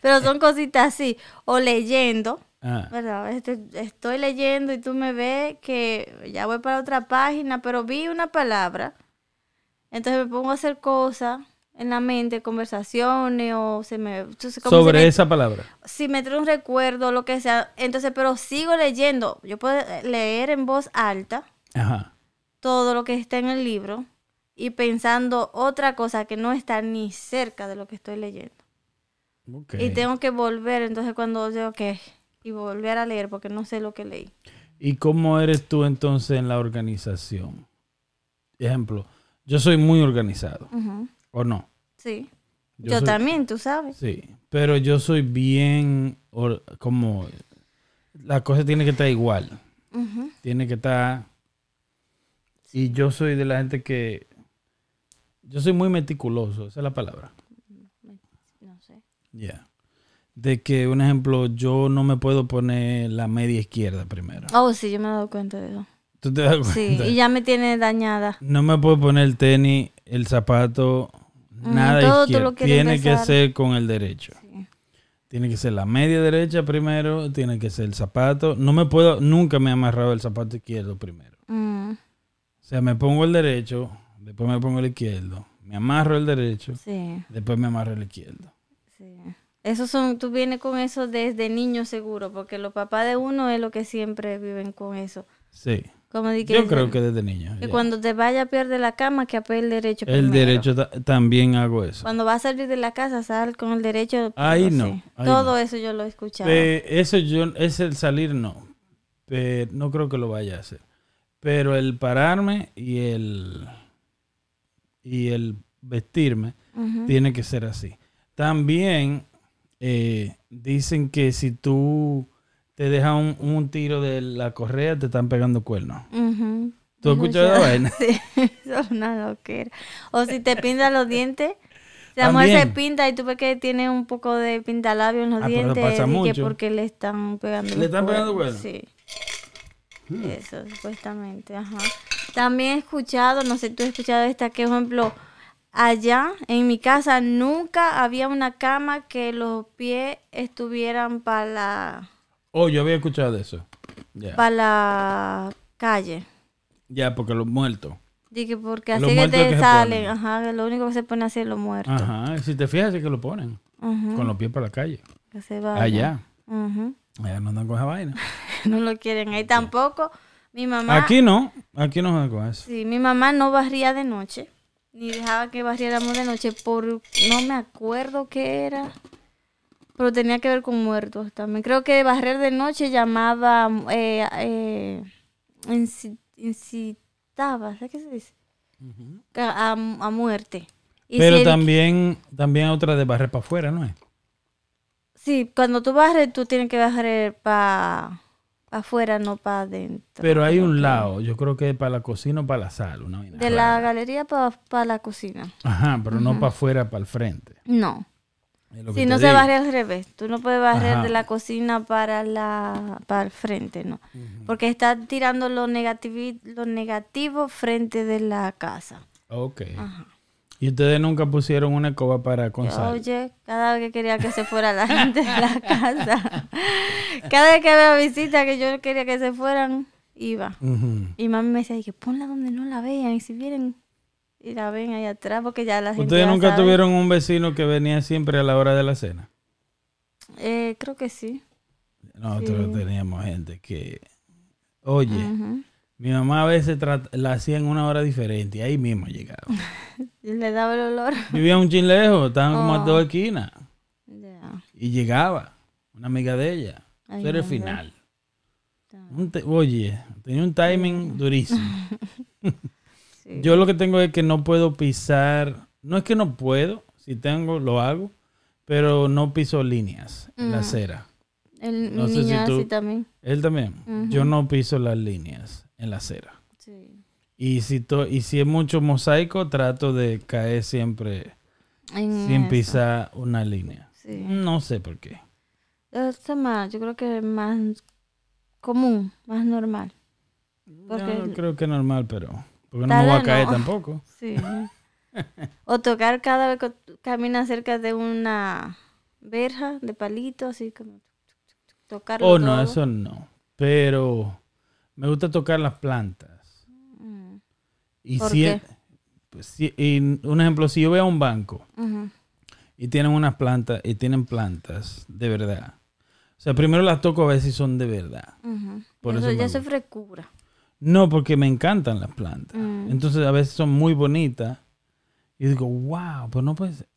B: Pero son cositas así, o leyendo,
A: Ah.
B: ¿verdad? Este- estoy leyendo y tú me ves que ya voy para otra página, pero vi una palabra, entonces me pongo a hacer cosas en la mente, conversaciones, o se me...
A: Sobre
B: se me-
A: esa palabra.
B: si me trae un recuerdo, lo que sea, entonces, pero sigo leyendo, yo puedo leer en voz alta
A: Ajá.
B: todo lo que está en el libro y pensando otra cosa que no está ni cerca de lo que estoy leyendo. Y tengo que volver, entonces cuando yo, que y volver a leer porque no sé lo que leí.
A: ¿Y cómo eres tú entonces en la organización? Ejemplo, yo soy muy organizado, ¿o no?
B: Sí.
A: Yo
B: Yo,
A: soy-
B: también, tú sabes.
A: Sí, pero yo soy bien, or- como, la cosa tiene que estar igual, tiene que estar, y yo soy de la gente que, yo soy muy meticuloso, esa es la palabra.
B: No sé.
A: Ya. de que, un ejemplo, yo no me puedo poner la media izquierda primero.
B: Oh, sí, yo me he dado cuenta de eso.
A: ¿Tú te das cuenta?
B: Sí, y ya me tiene dañada.
A: No me puedo poner el tenis, el zapato,
B: Mm,
A: nada
B: todo
A: izquierdo.
B: lo quieres
A: Tiene que ser con el derecho.
B: Sí.
A: Tiene que ser la media derecha primero, tiene que ser el zapato. No me puedo, nunca me he amarrado el zapato izquierdo primero.
B: Mm,
A: O sea, me pongo el derecho, después me pongo el izquierdo, me amarro el derecho,
B: sí,
A: después me amarro el izquierdo.
B: sí. Esos son, tú vienes con eso desde niño seguro, porque los papás de uno es lo que siempre viven con eso.
A: Sí.
B: Como di que
A: Yo creo
B: el-
A: que desde niño.
B: que
A: ya.
B: cuando te vaya a perder la cama, que apoye el derecho
A: El
B: primero.
A: derecho ta- también hago eso.
B: Cuando vas a salir de la casa, sal con el derecho.
A: Ahí no,
B: sí.
A: ahí
B: Todo
A: no.
B: eso yo lo he escuchado.
A: Eso yo, es el salir no. Pero no creo que lo vaya a hacer. Pero el pararme y el y el vestirme
B: Ujú.
A: tiene que ser así. También eh, dicen que si tú te dejas un, un tiro de la correa, te están pegando cuernos.
B: Ujú.
A: ¿Tú has escuchado vaina? [laughs]
B: Sí, eso es una loquera. O si te pintas los dientes. La mujer se
A: También.
B: pinta y tú ves que tiene un poco de pintalabio en los
A: Ah, pero
B: dientes,
A: pasa
B: di que
A: mucho.
B: porque le están pegando
A: ¿Le están pegando
B: cuernos.
A: cuernos?
B: Eso, supuestamente, ajá. También he escuchado, no sé, tú has escuchado esta, que ejemplo, allá en mi casa nunca había una cama que los pies estuvieran para la,
A: Oh, yo había escuchado de eso.
B: Para la calle.
A: ya porque los muertos.
B: Dije, porque así que te
A: que
B: salen, ajá, que lo único que se pone así es los muertos.
A: Ajá, si te fijas, es que lo ponen.
B: Ujú,
A: Con los pies para la calle.
B: que se vaya.
A: Allá. Allá no andan con esa vaina. [laughs] [laughs]
B: No lo quieren ahí tampoco. Mi mamá,
A: Aquí no, aquí no con eso.
B: sí, mi mamá no barría de noche, ni dejaba que barriéramos de noche por, no me acuerdo qué era, pero tenía que ver con muertos también. Creo que barrer de noche llamaba, eh, eh, inci- incitaba, ¿sabes qué se dice? A, a- a muerte. Y
A: Pero
B: si el-
A: también, también otra de barrer para afuera, ¿no es?
B: Sí, cuando tú barres, tú tienes que barrer para afuera, no para adentro.
A: Pero hay un lado, yo creo que es para la cocina o para la sala. Una
B: De la galería para la cocina.
A: Ajá, pero no para afuera, para el frente.
B: No. Si no se barre al revés. Tú no puedes barrer
A: Ajá.
B: de la cocina para la para el frente, no. Porque está tirando lo, lo negativo frente de la casa.
A: Ok.
B: Ajá.
A: Y ustedes nunca pusieron una escoba para con sal.
B: Oye, cada vez que quería que se fuera la [laughs] gente de la casa. Cada vez que había visita que yo quería que se fueran, iba. Y mami me decía, que ponla donde no la vean. Y si vienen y la ven ahí atrás, porque ya la gente.
A: ¿Ustedes nunca
B: sabe.
A: tuvieron un vecino que venía siempre a la hora de la cena?
B: Eh, creo que sí.
A: Nosotros
B: Sí.
A: teníamos gente que, oye. Mi mamá a veces la hacía en una hora diferente y ahí mismo llegaba. [laughs]
B: Le daba el olor.
A: Vivía un chin lejos, estaban como a
B: Oh.
A: dos esquinas y llegaba una amiga de ella.
B: Ay,
A: Eso era el final. Un te- oye, tenía un timing durísimo. [laughs]
B: Sí.
A: Yo lo que tengo es que no puedo pisar, no es que no puedo, si tengo lo hago, pero no piso líneas en la
B: Mm.
A: acera.
B: El
A: no
B: mi
A: sé si
B: niño
A: tú-
B: así también.
A: Él también. Yo no piso las líneas en la acera.
B: Sí.
A: Y si, to- y si es mucho mosaico, trato de caer siempre
B: En
A: sin
B: eso.
A: pisar una línea.
B: Sí.
A: No sé por qué.
B: Eso es más, yo creo que es más común, más normal. Porque-
A: No, creo que es normal, pero... Porque no me voy a caer
B: no.
A: tampoco. [laughs]
B: Sí. o tocar cada vez que caminas cerca de una verja de palito, así como tocarlo
A: Oh, no,
B: todo.
A: eso no. Pero me gusta tocar las plantas.
B: Mm,
A: Y
B: ¿Por
A: si,
B: qué?
A: pues, si- y un ejemplo, si yo veo un banco y tienen unas plantas y tienen plantas de verdad. O sea, primero las toco a ver si son de verdad.
B: Ujú.
A: Por
B: eso, ya es frescura.
A: No, porque me encantan las plantas.
B: Mm.
A: Entonces a veces son muy bonitas. Y digo, wow, pues no puede ser.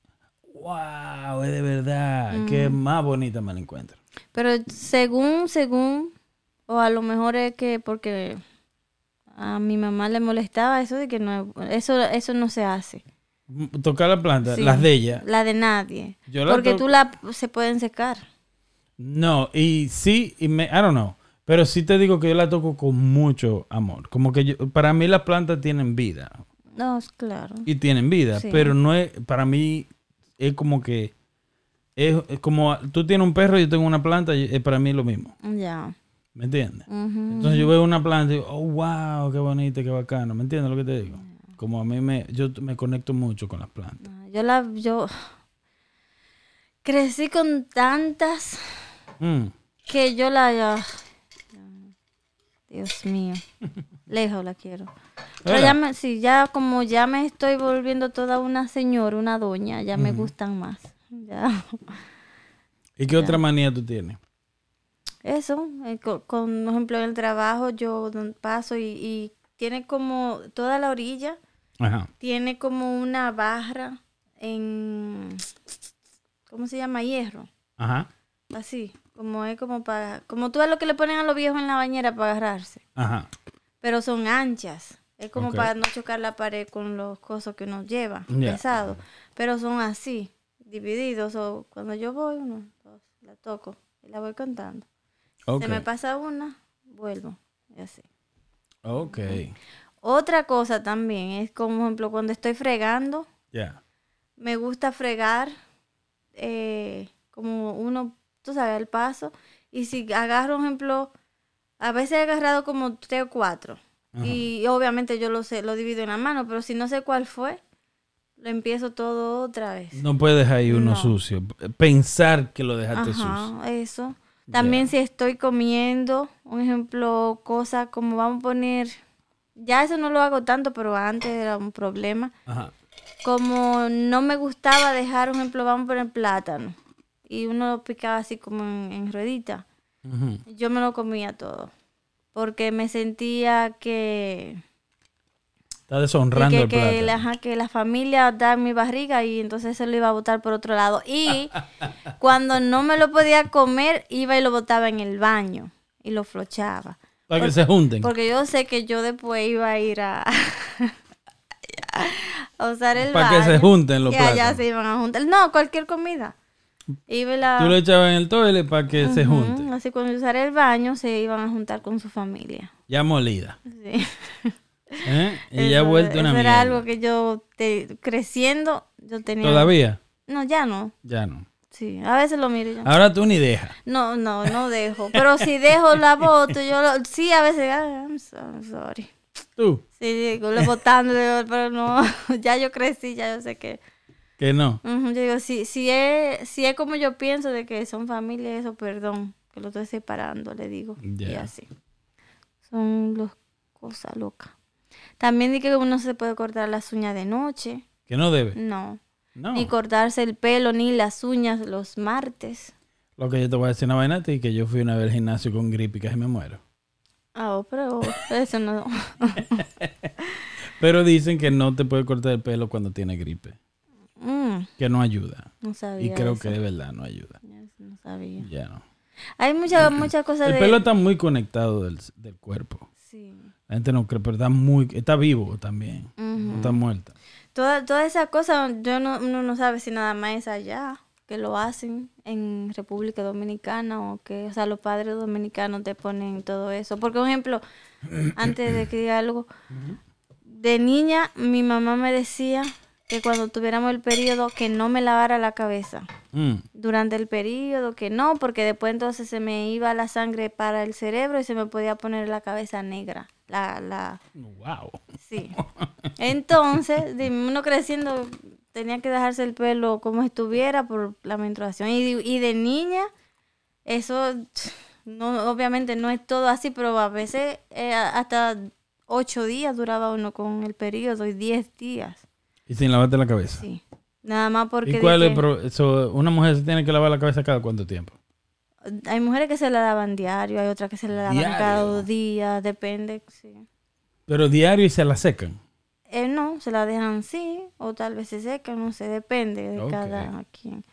A: Wow, es de verdad.
B: Mm.
A: Qué más bonita me la encuentro.
B: Pero según, según, o a lo mejor es que porque a mi mamá le molestaba eso de que no, eso, eso no se hace.
A: Tocar las plantas,
B: Sí.
A: las de ella.
B: La de nadie.
A: Yo la
B: porque
A: to-
B: tú la se pueden secar.
A: No, y sí, y me, I don't know. Pero sí te digo que yo la toco con mucho amor. Como que yo, para mí las plantas tienen vida.
B: No, es claro.
A: Y tienen vida.
B: Sí.
A: Pero no es, para mí es como que es, es como tú tienes un perro y yo tengo una planta, y es para mí lo mismo.
B: Ya.
A: ¿Me entiendes? Entonces yo veo una planta y digo, oh, wow, qué bonita, qué bacano. ¿Me entiendes lo que te digo? Como a mí me, yo me conecto mucho con las plantas.
B: Ah, Yo la, yo crecí con tantas
A: Mm.
B: que yo la, ya- Dios mío, [laughs] lejos la quiero. Pero ya me, sí, ya como ya me estoy volviendo toda una señora, una doña, ya me gustan más. Ya.
A: ¿Y qué otra manía tú tienes?
B: Eso, eh, co- con, por ejemplo, en el trabajo yo paso y, y tiene como toda la orilla,
A: Ajá.
B: tiene como una barra en, ¿cómo se llama? Hierro,
A: Ajá.
B: así, como es como para, como tú ves lo que le ponen a los viejos en la bañera para agarrarse,
A: Ajá.
B: pero son anchas, es como para no chocar la pared con los cosos que uno lleva,
A: Ya.
B: pesados, pero son así, divididos, o cuando yo voy, uno, dos, la toco y la voy contando. Se me pasa una, vuelvo. Y así.
A: Ok.
B: Otra cosa también es como, ejemplo, cuando estoy fregando,
A: Ya.
B: me gusta fregar eh, como uno, tú sabes, al paso. Y si agarro, por ejemplo, a veces he agarrado como tres o cuatro. Y obviamente yo lo sé, lo divido en la mano, pero si no sé cuál fue, lo empiezo todo otra vez.
A: No puedes ahí uno
B: No.
A: sucio. Pensar que lo dejaste sucio.
B: Ajá, eso. También si estoy comiendo, un ejemplo, cosas como vamos a poner, ya eso no lo hago tanto, pero antes era un problema.
A: Ajá.
B: Como no me gustaba dejar, un ejemplo, vamos a poner plátano. Y uno lo picaba así como en, en ruedita. Yo me lo comía todo. Porque me sentía que,
A: Está deshonrando
B: que,
A: el
B: que,
A: plátano.
B: la, que la familia da en mi barriga y entonces se lo iba a botar por otro lado. Y [laughs] cuando no me lo podía comer, iba y lo botaba en el baño y lo flochaba.
A: Para que se junten.
B: Porque yo sé que yo después iba a ir a, [laughs] a usar el
A: Para
B: baño.
A: que se junten los
B: y allá se iban a juntar. No, cualquier comida. Iba y la...
A: Tú lo echabas en el toilet para que se junten.
B: Así cuando yo usara el baño se iban a juntar con su familia.
A: Ya molida.
B: Sí. [laughs]
A: ¿eh? Y ya
B: Eso-
A: vuelto una
B: eso
A: mierda.
B: era algo que yo te- creciendo yo tenía.
A: ¿Todavía?
B: No, ya no.
A: Ya no.
B: Sí, a veces lo miro y yo.
A: Ahora tú ni dejas.
B: No, no, no dejo. Pero si dejo la boto, yo lo, sí, a veces, ah, I'm so sorry.
A: Tú.
B: Sí, digo, lo botando, pero no, [laughs] ya yo crecí, ya yo sé que.
A: Que no.
B: Ujú, yo digo, si, si, es, si es como yo pienso de que son familia, eso, perdón, que lo estoy separando, le digo. Y
A: Ya.
B: así. Son las cosas locas. También di que uno se puede cortar las uñas de noche.
A: Que no debe.
B: No.
A: No.
B: Ni cortarse el pelo ni las uñas los martes.
A: Lo que yo te voy a decir una vaina a ti, que yo fui una vez al gimnasio con gripe y casi me muero.
B: Ah, pero [laughs] eso no. [laughs]
A: Pero dicen que no te puedes cortar el pelo cuando tienes gripe.
B: Mm,
A: Que no ayuda.
B: no sabía.
A: Y creo
B: eso.
A: que de verdad no ayuda.
B: No sabía.
A: Ya no.
B: Hay muchas [clears throat] muchas cosas
A: El
B: de.
A: pelo está muy conectado del, del cuerpo.
B: Sí.
A: La gente no cree, pero está muy... Está vivo también. No está muerta.
B: Toda, toda esa cosa, yo no, uno no sabe si nada más es allá, que lo hacen en República Dominicana o que, o sea, los padres dominicanos te ponen todo eso. Porque, por ejemplo, antes de que diga algo, de niña mi mamá me decía que cuando tuviéramos el periodo que no me lavara la cabeza.
A: Mm.
B: Durante el periodo que no, porque después entonces se me iba la sangre para el cerebro y se me podía poner la cabeza negra. La, la,
A: Wow.
B: Sí. Entonces, uno creciendo tenía que dejarse el pelo como estuviera por la menstruación. Y, de- y de niña, eso, no, obviamente no es todo así, pero a veces eh, hasta ocho días duraba uno con el periodo y diez días.
A: Y sin lavarte la cabeza.
B: Sí. Nada más porque...
A: ¿Y cuál es
B: que-
A: el pro- eso, una mujer se tiene que lavar la cabeza cada cuánto tiempo?
B: Hay mujeres que se la lavan diario, hay otras que se la lavan cada
A: Diario.
B: dos días, depende, sí.
A: Pero diario y se la secan.
B: Eh, no, se la dejan así, o tal vez se seca, no sé, depende de
A: Ok.
B: cada quien.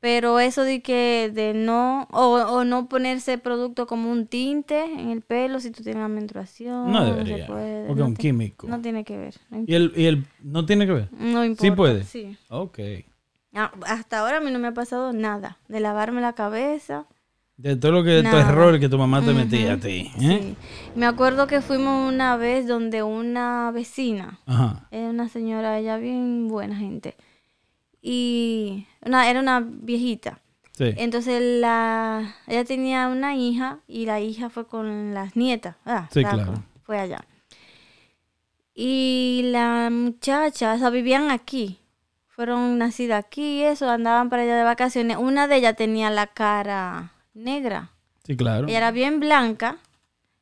B: Pero eso de que de no, o, o no ponerse producto como un tinte en el pelo si tú tienes la menstruación.
A: No
B: se
A: debería.
B: puede,
A: porque
B: no
A: un
B: te-
A: químico.
B: No tiene que ver. No,
A: ¿Y el, y el no tiene que ver?
B: no importa.
A: puede.
B: Sí.
A: Ok.
B: Ah, hasta ahora a mí no me ha pasado nada de lavarme la cabeza.
A: De todo lo que, de tu error que tu mamá te metía a ti. ¿eh?
B: Sí. Me acuerdo que fuimos una vez donde una vecina,
A: Ajá.
B: es una señora, ella bien buena gente. Y una, era una viejita.
A: Sí.
B: Entonces la, ella tenía una hija y la hija fue con las nietas. Ah,
A: Sí,
B: la-
A: claro.
B: Fue allá. Y la muchacha, o sea, vivían aquí. Fueron nacidas aquí y eso, andaban para allá de vacaciones. Una de ellas tenía la cara negra.
A: Sí, claro.
B: Ella era bien blanca,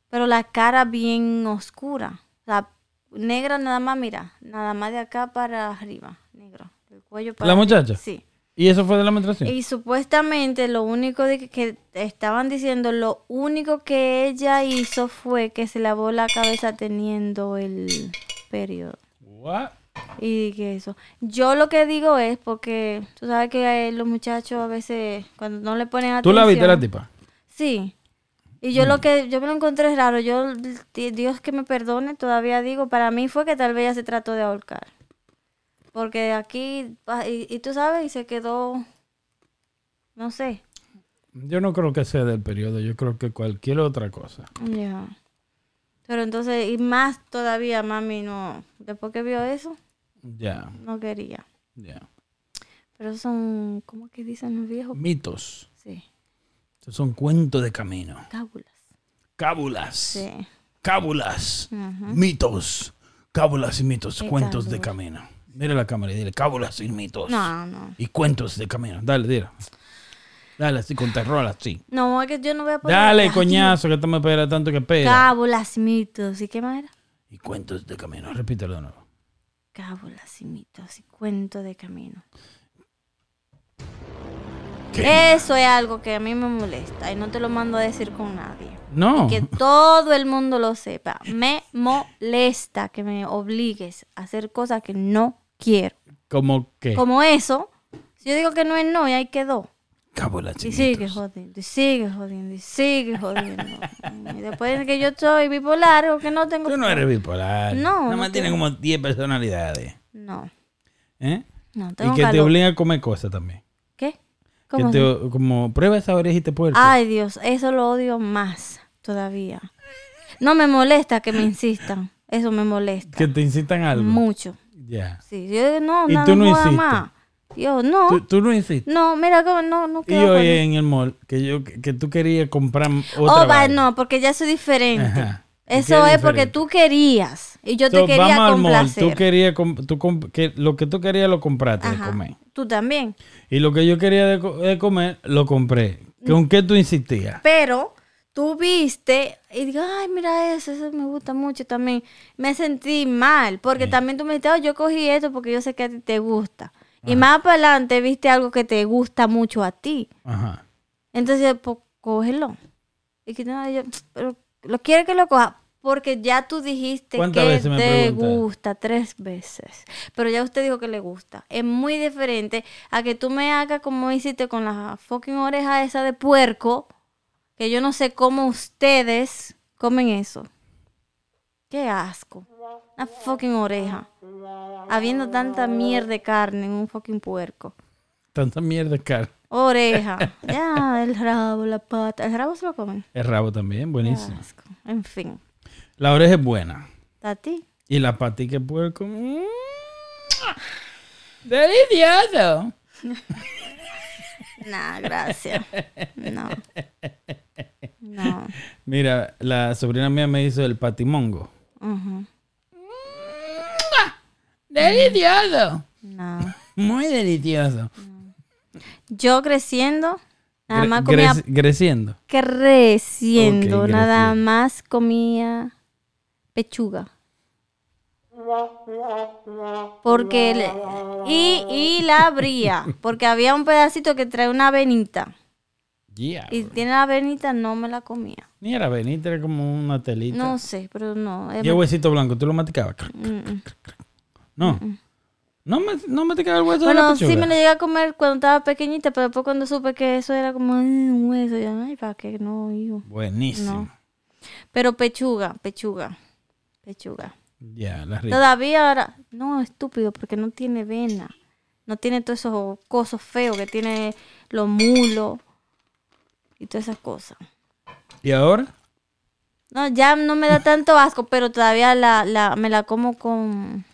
B: pero la cara bien oscura. O sea, negra nada más, mira, nada más de acá para arriba, negro. El cuello para
A: ¿La muchacha?
B: Sí.
A: ¿Y eso fue de la menstruación?
B: Y supuestamente lo único de que, que estaban diciendo, lo único que ella hizo fue que se lavó la cabeza teniendo el periodo.
A: What?
B: Y que eso. Yo lo que digo es porque tú sabes que los muchachos a veces cuando no le ponen
A: ¿Tú
B: atención.
A: la viste la tipa?
B: Sí. Y yo lo que yo me lo encontré raro, yo di- Dios que me perdone, todavía digo, para mí fue que tal vez ella se trató de ahorcar. Porque aquí pa- y, y tú sabes y se quedó no sé.
A: Yo no creo que sea del periodo, yo creo que cualquier otra cosa.
B: Ya. Pero entonces y más todavía mami no después que vio eso
A: Ya,
B: no quería.
A: ya.
B: Pero son ¿cómo que dicen los viejos?
A: Mitos.
B: Sí,
A: son cuentos de camino.
B: cábulas.
A: Cábulas.
B: Sí.
A: Cábulas. Mitos. Cábulas y mitos.
B: Qué
A: Cuentos de camino. Mira la cámara y dile cábulas y mitos.
B: No, no.
A: Y cuentos de camino. Dale, dile. Dale así con terror así.
B: No, es que yo no voy a poner
A: Dale, coñazo, que tú me esperas tanto que espera.
B: Cábulas, mitos. ¿Y qué más era?
A: Y cuentos de camino. Repítelo de nuevo.
B: Cábulas y mitos y cuento de camino.
A: ¿Qué?
B: Eso es algo que a mí me molesta y no te lo mando a decir con nadie.
A: No.
B: Que todo el mundo lo sepa. Me molesta que me obligues a hacer cosas que no quiero.
A: ¿Cómo qué?
B: Como eso, si yo digo que no es no y ahí quedó.
A: Cábulas y
B: Y sigue jodiendo, y sigue jodiendo, y sigue jodiendo. [laughs] y después de que yo soy bipolar o que no tengo...
A: Tú no eres bipolar.
B: No,
A: Nada
B: no
A: más tiene
B: tengo.
A: como 10 personalidades.
B: No,
A: ¿Eh?
B: no,
A: Y
B: tengo
A: que te
B: calor.
A: obligan a comer cosas también.
B: ¿Qué?
A: Que
B: ¿Cómo
A: te,
B: así?
A: como prueba esa orejita puerta.
B: Ay, Dios, eso lo odio más todavía. No me molesta que me insistan. Eso me molesta.
A: Que te incitan a algo.
B: Mucho.
A: Ya.
B: Sí, yo no,
A: ¿Y
B: nada
A: tú no hiciste?
B: más. Yo, no.
A: Tú, tú no hiciste.
B: No, mira, no, no
A: Y
B: poner-
A: en el mall, que yo que, tú querías comprar otra
B: Oh, va,
A: vaina.
B: no, porque ya soy diferente.
A: Ajá. ¿Y
B: Eso es porque tú querías y yo
A: So,
B: te quería
A: vamos al mall,
B: complacer.
A: tú querías tú que lo que tú querías lo compraste de comer.
B: Tú también.
A: Y lo que yo quería de, co- de comer lo compré. ¿Con qué tú insistías?
B: Pero tú viste y digo, ay, mira eso, eso me gusta mucho también. Me sentí mal, porque también tú me dijiste, "Oh, yo cogí esto porque yo sé que a ti te gusta. Y más para adelante viste algo que te gusta mucho a ti.
A: Ajá.
B: Entonces, pues, cógelo. Y que no, yo, pero lo quiere que lo coja. Porque ya tú dijiste
A: ¿Cuántas
B: que te gusta tres veces. Pero ya usted dijo que le gusta. Es muy diferente a que tú me hagas como hiciste con la fucking oreja esa de puerco. Que yo no sé cómo ustedes comen eso. Qué asco. Una fucking oreja. Habiendo tanta mierda de carne en un fucking puerco.
A: Tanta mierda es caro.
B: Oreja. [laughs] Ya, el rabo, la pata. El rabo se lo comen.
A: El rabo también,
B: Qué
A: buenísimo.
B: asco. En fin.
A: La oreja es buena.
B: ¿A ti?
A: Y la patica de puerco. mm, Delicioso. [laughs]
B: Nah, gracias. No. [laughs] No.
A: Mira, la sobrina mía me hizo el patimongo. Delicioso.
B: No.
A: Muy delicioso.
B: Yo creciendo, nada más comía
A: creciendo.
B: creciendo, nada
A: creciendo.
B: más comía pechuga. Porque y, y la abría, porque había un pedacito que trae una venita.
A: Yeah.
B: Y tiene la venita, no me la comía.
A: Ni era Benita, era como una telita.
B: No sé, pero no.
A: y el huesito blanco, ¿tú lo masticabas?
B: Mm, mm.
A: No. No, me, no masticaba el hueso de la
B: Bueno,
A: pechuga.
B: sí me lo llegué a comer cuando estaba pequeñita, pero después cuando supe que eso era como "Ay, un hueso, ya, ay, ¿para qué? No, hijo.
A: Buenísimo.
B: No. Pero pechuga, pechuga, pechuga.
A: Ya, la rica.
B: Todavía ahora, no, estúpido, porque no tiene vena. No tiene todos esos cosos feos que tiene los mulos y todas esas cosas.
A: ¿Y ahora?
B: No, ya no me da [laughs] tanto asco, pero todavía la, la, me la como con,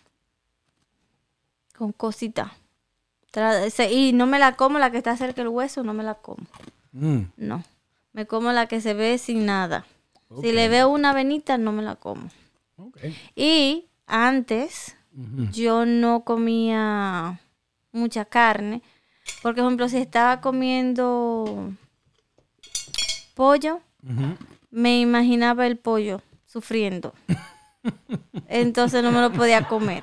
B: con cosita. Y no me la como, la que está cerca del hueso, no me la como.
A: Mm,
B: No. Me como la que se ve sin nada. Si le veo una venita, no me la como. Y antes yo no comía mucha carne. Por ejemplo, si estaba comiendo pollo, me imaginaba el pollo sufriendo. Entonces no me lo podía comer.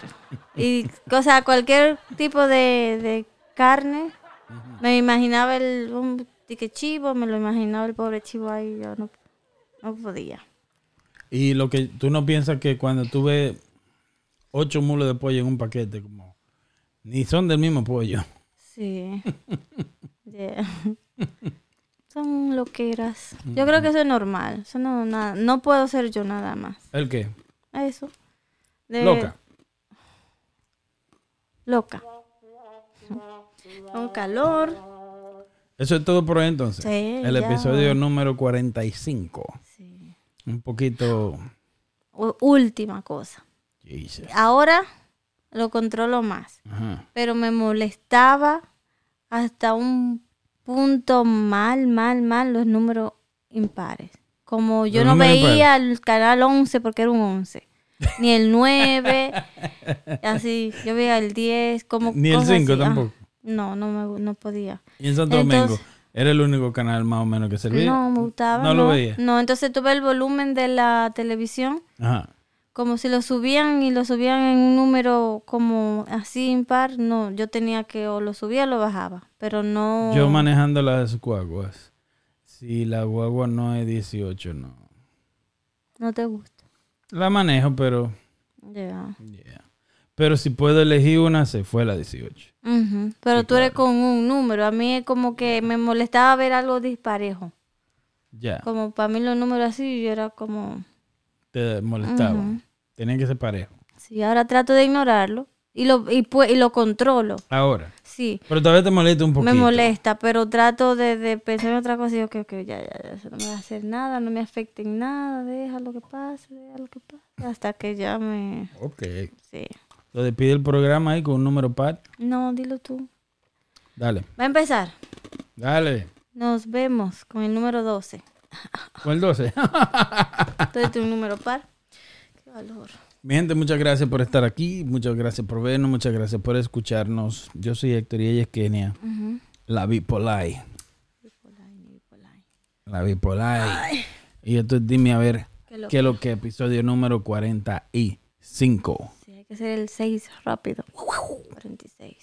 B: Y, o sea, cualquier tipo de, de carne, me imaginaba el un tique chivo, me lo imaginaba el pobre chivo ahí, yo no, no podía.
A: Y lo que tú no piensas que cuando tú ves ocho mulos de pollo en un paquete, como ni son del mismo pollo.
B: Sí. [laughs] Yeah. Son loqueras. Yo creo que eso es normal. Eso no, nada, no puedo ser yo nada más.
A: ¿El qué?
B: Eso. De-
A: Loca.
B: Loca. Con calor.
A: Eso es todo por hoy entonces.
B: Sí,
A: El
B: ya.
A: episodio número 45.
B: Sí.
A: Un poquito...
B: U- última cosa.
A: Jesus.
B: Ahora lo controlo más.
A: Ajá.
B: Pero me molestaba hasta un punto mal, mal, mal los números impares. Como yo
A: Los
B: no veía el canal 11 porque era un 11. Ni el 9. [laughs] así. Yo veía el 10. Como
A: Ni el
B: cosas
A: 5
B: así. Ajá.
A: tampoco.
B: No, no, me, no podía.
A: Y en Santo
B: Entonces-
A: Domingo, era el único canal más o menos que servía.
B: No, me gustaba.
A: No lo veía.
B: No, entonces tuve el volumen de la televisión.
A: Ajá.
B: Como si lo subían y lo subían en un número como así impar, no, yo tenía que o lo subía o lo bajaba, pero no...
A: Yo manejando las guaguas. Si la guagua no es 18, no.
B: No te gusta.
A: La manejo, pero...
B: Ya.
A: yeah. Pero si puedo elegir una, se fue la 18.
B: Ujú, Pero
A: Sí,
B: tú eres con un número, a mí es como que me molestaba ver algo disparejo.
A: Ya.
B: Como para mí los números así, yo era como...
A: Te molestaba.
B: Ujú.
A: Tenía que ser parejo.
B: Sí, ahora trato de ignorarlo y lo, y, pu- y lo controlo.
A: Ahora.
B: Sí,
A: Pero todavía te molesta un poquito.
B: me molesta, pero trato de, de pensar en otra cosa y creo que ya, ya, ya, eso no me va a hacer nada, no me afecta en nada, deja lo que pase, deja lo que pase, hasta que ya me...
A: Ok.
B: Sí.
A: Lo despide el programa ahí con un número par.
B: No, dilo tú.
A: Dale.
B: Va a empezar.
A: Dale.
B: Nos vemos con el número 12.
A: Con el 12.
B: Entonces, [laughs] un número par. Qué valor.
A: Mi gente, muchas gracias por estar aquí. Muchas gracias por vernos. Muchas gracias por escucharnos. Yo soy Héctor y ella es Kenia. La Bipolai. La Bipolai. Y esto es Dime a ver
B: Qué loco.
A: qué es lo que episodio número 45.
B: Sí, hay que hacer el 6 rápido. 46.